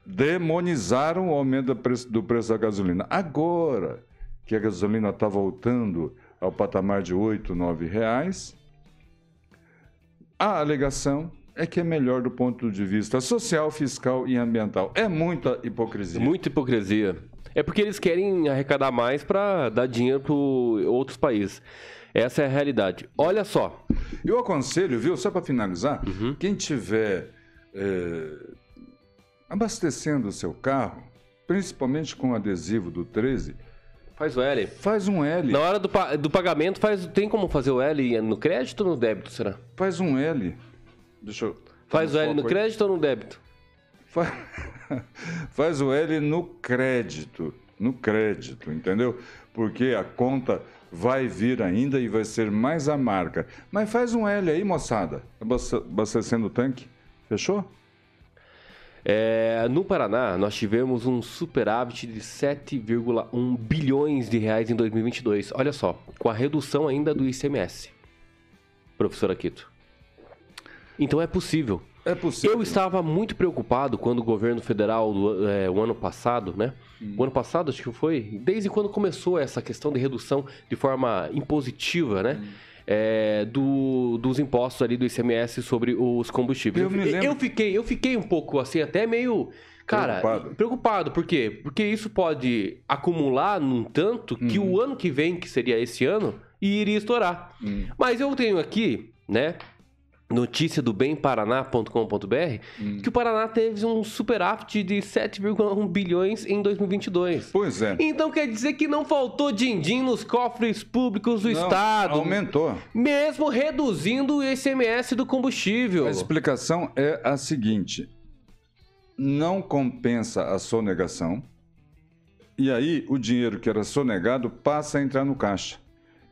Speaker 2: demonizaram o aumento do preço, do preço da gasolina. Agora que a gasolina está voltando ao patamar de R$ 8, R$ reais. A alegação é que é melhor do ponto de vista social, fiscal e ambiental. É muita hipocrisia.
Speaker 1: Muita hipocrisia. É porque eles querem arrecadar mais para dar dinheiro para outros países. Essa é a realidade. Olha só.
Speaker 2: Eu aconselho, viu, só para finalizar, uhum. quem tiver é, abastecendo o seu carro, principalmente com o adesivo do 13,
Speaker 1: Faz o L.
Speaker 2: Faz um L.
Speaker 1: Na hora do, do pagamento, faz, tem como fazer o L no crédito ou no débito, será?
Speaker 2: Faz um L. Deixa eu.
Speaker 1: Faz o L no crédito ou no débito?
Speaker 2: Faz... *laughs* faz o L no crédito. No crédito, entendeu? Porque a conta vai vir ainda e vai ser mais a marca. Mas faz um L aí, moçada. Abastecendo o tanque. Fechou?
Speaker 1: É, no Paraná, nós tivemos um superávit de 7,1 bilhões de reais em 2022. Olha só, com a redução ainda do ICMS. Professor Aquito. Então é possível.
Speaker 2: É possível.
Speaker 1: Eu estava muito preocupado quando o governo federal, do, é, o ano passado, né? Hum. O ano passado, acho que foi, desde quando começou essa questão de redução de forma impositiva, né? Hum. É, do, dos impostos ali do ICMS sobre os combustíveis. Eu, eu, eu, fiquei, eu fiquei um pouco assim, até meio. Cara, preocupado. preocupado. Por quê? Porque isso pode acumular num tanto que hum. o ano que vem, que seria esse ano, iria estourar. Hum. Mas eu tenho aqui, né? Notícia do bemparaná.com.br hum. que o Paraná teve um superávit de 7,1 bilhões em 2022.
Speaker 2: Pois é.
Speaker 1: Então quer dizer que não faltou din-din nos cofres públicos do não, Estado.
Speaker 2: Aumentou.
Speaker 1: Mesmo reduzindo o ICMS do combustível.
Speaker 2: A explicação é a seguinte: não compensa a sonegação. E aí o dinheiro que era sonegado passa a entrar no caixa.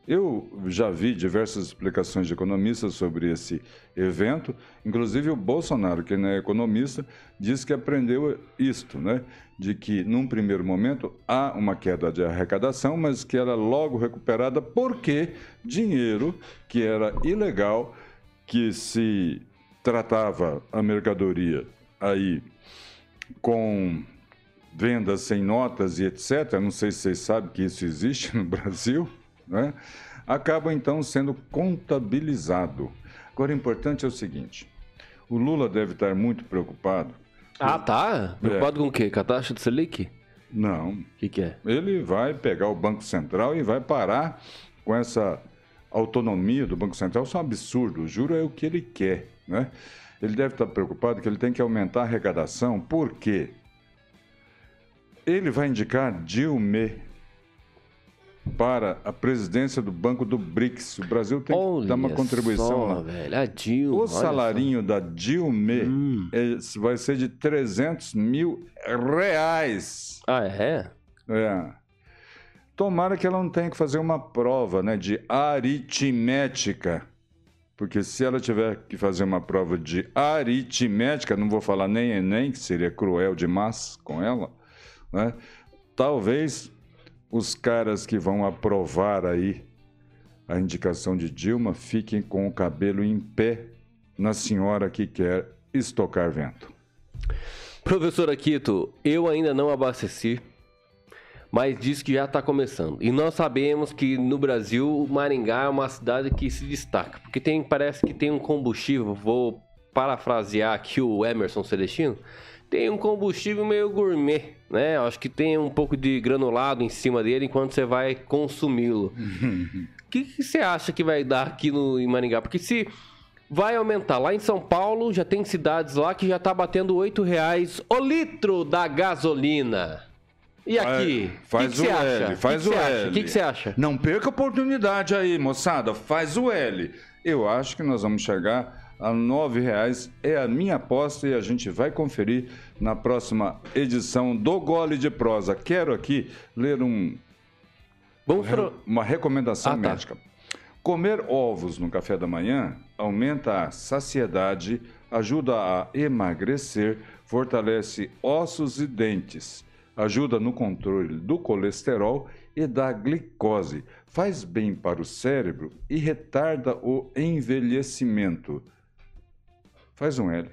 Speaker 2: Eu já vi diversas explicações de economistas sobre esse evento, inclusive o Bolsonaro, que não é economista, disse que aprendeu isto, né? De que num primeiro momento há uma queda de arrecadação, mas que era logo recuperada porque dinheiro que era ilegal, que se tratava a mercadoria aí com vendas sem notas e etc. Não sei se vocês sabem que isso existe no Brasil né, acaba então sendo contabilizado. Agora, o importante é o seguinte: o Lula deve estar muito preocupado.
Speaker 1: Ah, tá? Preocupado é. com o quê? Com a taxa de Selic?
Speaker 2: Não.
Speaker 1: O que, que é?
Speaker 2: Ele vai pegar o Banco Central e vai parar com essa autonomia do Banco Central. Isso é um absurdo. O juro é o que ele quer, né? Ele deve estar preocupado que ele tem que aumentar a arrecadação. Por quê? Ele vai indicar Dilma para a presidência do Banco do BRICS. O Brasil tem olha que dar uma contribuição só, lá.
Speaker 1: Velho, a Dilma,
Speaker 2: o salarinho da Dilma hum. é, vai ser de 300 mil reais.
Speaker 1: Ah, é?
Speaker 2: É. Tomara que ela não tenha que fazer uma prova né, de aritmética. Porque se ela tiver que fazer uma prova de aritmética, não vou falar nem Enem, que seria cruel demais com ela, né? talvez os caras que vão aprovar aí a indicação de Dilma fiquem com o cabelo em pé na senhora que quer estocar vento.
Speaker 1: Professor Aquito, eu ainda não abasteci, mas diz que já está começando. E nós sabemos que no Brasil, Maringá é uma cidade que se destaca, porque tem, parece que tem um combustível, vou parafrasear aqui o Emerson Celestino, tem um combustível meio gourmet, né? Acho que tem um pouco de granulado em cima dele enquanto você vai consumi-lo. O *laughs* que, que, você acha que vai dar aqui no, em Maringá? Porque se vai aumentar, lá em São Paulo já tem cidades lá que já tá batendo oito reais o litro da gasolina. E aqui?
Speaker 2: Faz que que o L, acha? faz o L.
Speaker 1: O que, que você acha?
Speaker 2: Não perca a oportunidade aí, moçada. Faz o L. Eu acho que nós vamos chegar a R$ reais é a minha aposta e a gente vai conferir na próxima edição do Gole de Prosa. Quero aqui ler um, uma recomendação ah, tá. médica. Comer ovos no café da manhã aumenta a saciedade, ajuda a emagrecer, fortalece ossos e dentes, ajuda no controle do colesterol e da glicose, faz bem para o cérebro e retarda o envelhecimento. Faz um L.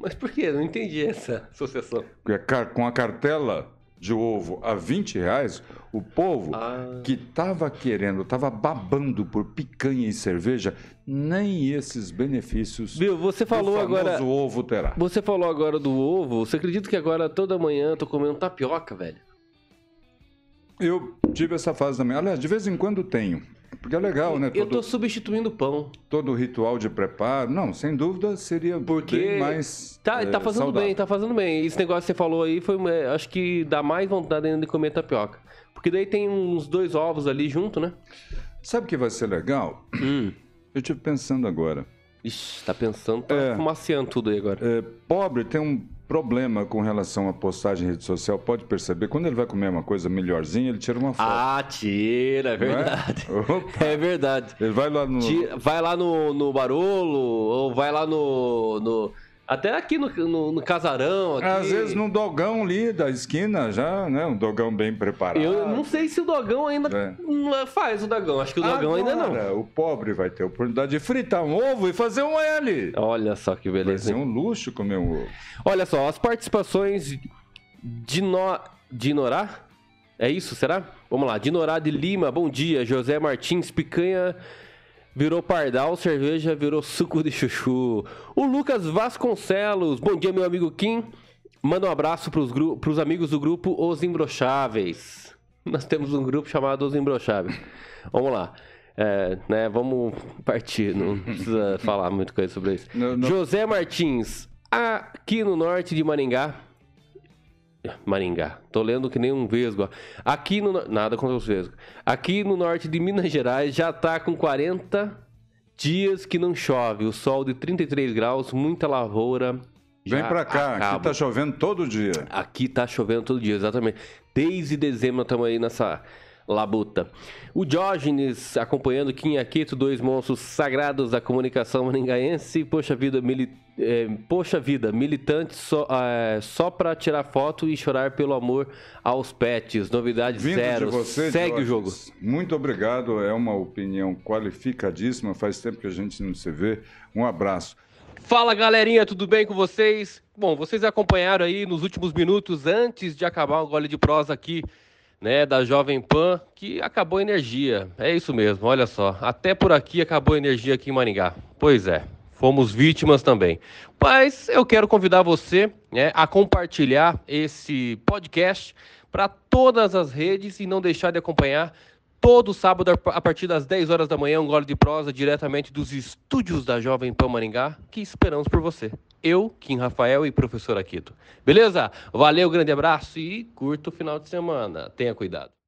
Speaker 1: Mas por quê? Não entendi essa associação.
Speaker 2: Com a cartela de ovo a 20 reais, o povo ah. que estava querendo, estava babando por picanha e cerveja, nem esses benefícios.
Speaker 1: Viu, você falou agora.
Speaker 2: O ovo terá.
Speaker 1: Você falou agora do ovo. Você acredita que agora toda manhã eu tô comendo tapioca, velho?
Speaker 2: Eu tive essa fase também. Aliás, de vez em quando tenho. Porque é legal, né?
Speaker 1: Todo, eu estou substituindo pão.
Speaker 2: Todo o ritual de preparo. Não, sem dúvida seria Porque bem mais.
Speaker 1: Tá,
Speaker 2: é,
Speaker 1: tá fazendo
Speaker 2: saudável.
Speaker 1: bem, tá fazendo bem. Esse negócio que você falou aí foi. É, acho que dá mais vontade ainda de comer tapioca. Porque daí tem uns dois ovos ali junto, né?
Speaker 2: Sabe o que vai ser legal? Hum. Eu estive pensando agora.
Speaker 1: Ixi, tá pensando, tá é, fumaciando tudo aí agora.
Speaker 2: É, pobre tem um problema com relação à postagem em rede social, pode perceber, quando ele vai comer uma coisa melhorzinha, ele tira uma foto.
Speaker 1: Ah, tira, é, é? verdade. *laughs* É? é? verdade.
Speaker 2: Ele vai lá no.
Speaker 1: Tira, vai lá no, no Barolo, ou vai lá no, no Até aqui no, no, no casarão. Aqui...
Speaker 2: Às vezes no dogão ali da esquina, já, né? Um dogão bem preparado.
Speaker 1: Eu não sei se o dogão ainda é. faz o dogão. Acho que o dogão Agora, ainda não.
Speaker 2: O pobre vai ter a oportunidade de fritar um ovo e fazer um ali.
Speaker 1: Olha só que beleza.
Speaker 2: Vai ser um luxo comer um ovo.
Speaker 1: Olha só, as participações de, no... de Norá. É isso, será? Vamos lá. Dinorá de Lima, bom dia. José Martins, picanha virou pardal, cerveja virou suco de chuchu. O Lucas Vasconcelos, bom dia, meu amigo Kim. Manda um abraço para os amigos do grupo Os Imbrocháveis. Nós temos um grupo chamado Os Imbrocháveis. Vamos lá. É, né, vamos partir, não precisa *laughs* falar muita coisa sobre isso. Não, não. José Martins, aqui no norte de Maringá, Maringá. Tô lendo que nem um vesgo. Aqui no. Nada contra os vesgos. Aqui no norte de Minas Gerais já tá com 40 dias que não chove. O sol de 33 graus, muita lavoura.
Speaker 2: Vem pra cá, acaba. aqui tá chovendo todo dia.
Speaker 1: Aqui tá chovendo todo dia, exatamente. Desde dezembro estamos aí nessa labuta. O Diógenes acompanhando Kim Aquito, dois monstros sagrados da comunicação maringaense. Poxa vida, mili... É, poxa vida, militante só, é, só para tirar foto e chorar pelo amor aos pets. Novidade
Speaker 2: Vindo
Speaker 1: zero.
Speaker 2: De você,
Speaker 1: Segue
Speaker 2: Diógenes,
Speaker 1: o jogo.
Speaker 2: Muito obrigado, é uma opinião qualificadíssima. Faz tempo que a gente não se vê. Um abraço.
Speaker 1: Fala galerinha, tudo bem com vocês? Bom, vocês acompanharam aí nos últimos minutos, antes de acabar o gole de prosa aqui, né, da Jovem Pan, que acabou a energia. É isso mesmo, olha só. Até por aqui acabou a energia aqui em Maringá. Pois é, fomos vítimas também. Mas eu quero convidar você né, a compartilhar esse podcast para todas as redes e não deixar de acompanhar todo sábado a partir das 10 horas da manhã um gole de prosa diretamente dos estúdios da Jovem Pan Maringá, que esperamos por você eu, Kim Rafael e professor Aquito. Beleza? Valeu, grande abraço e curta o final de semana. Tenha cuidado.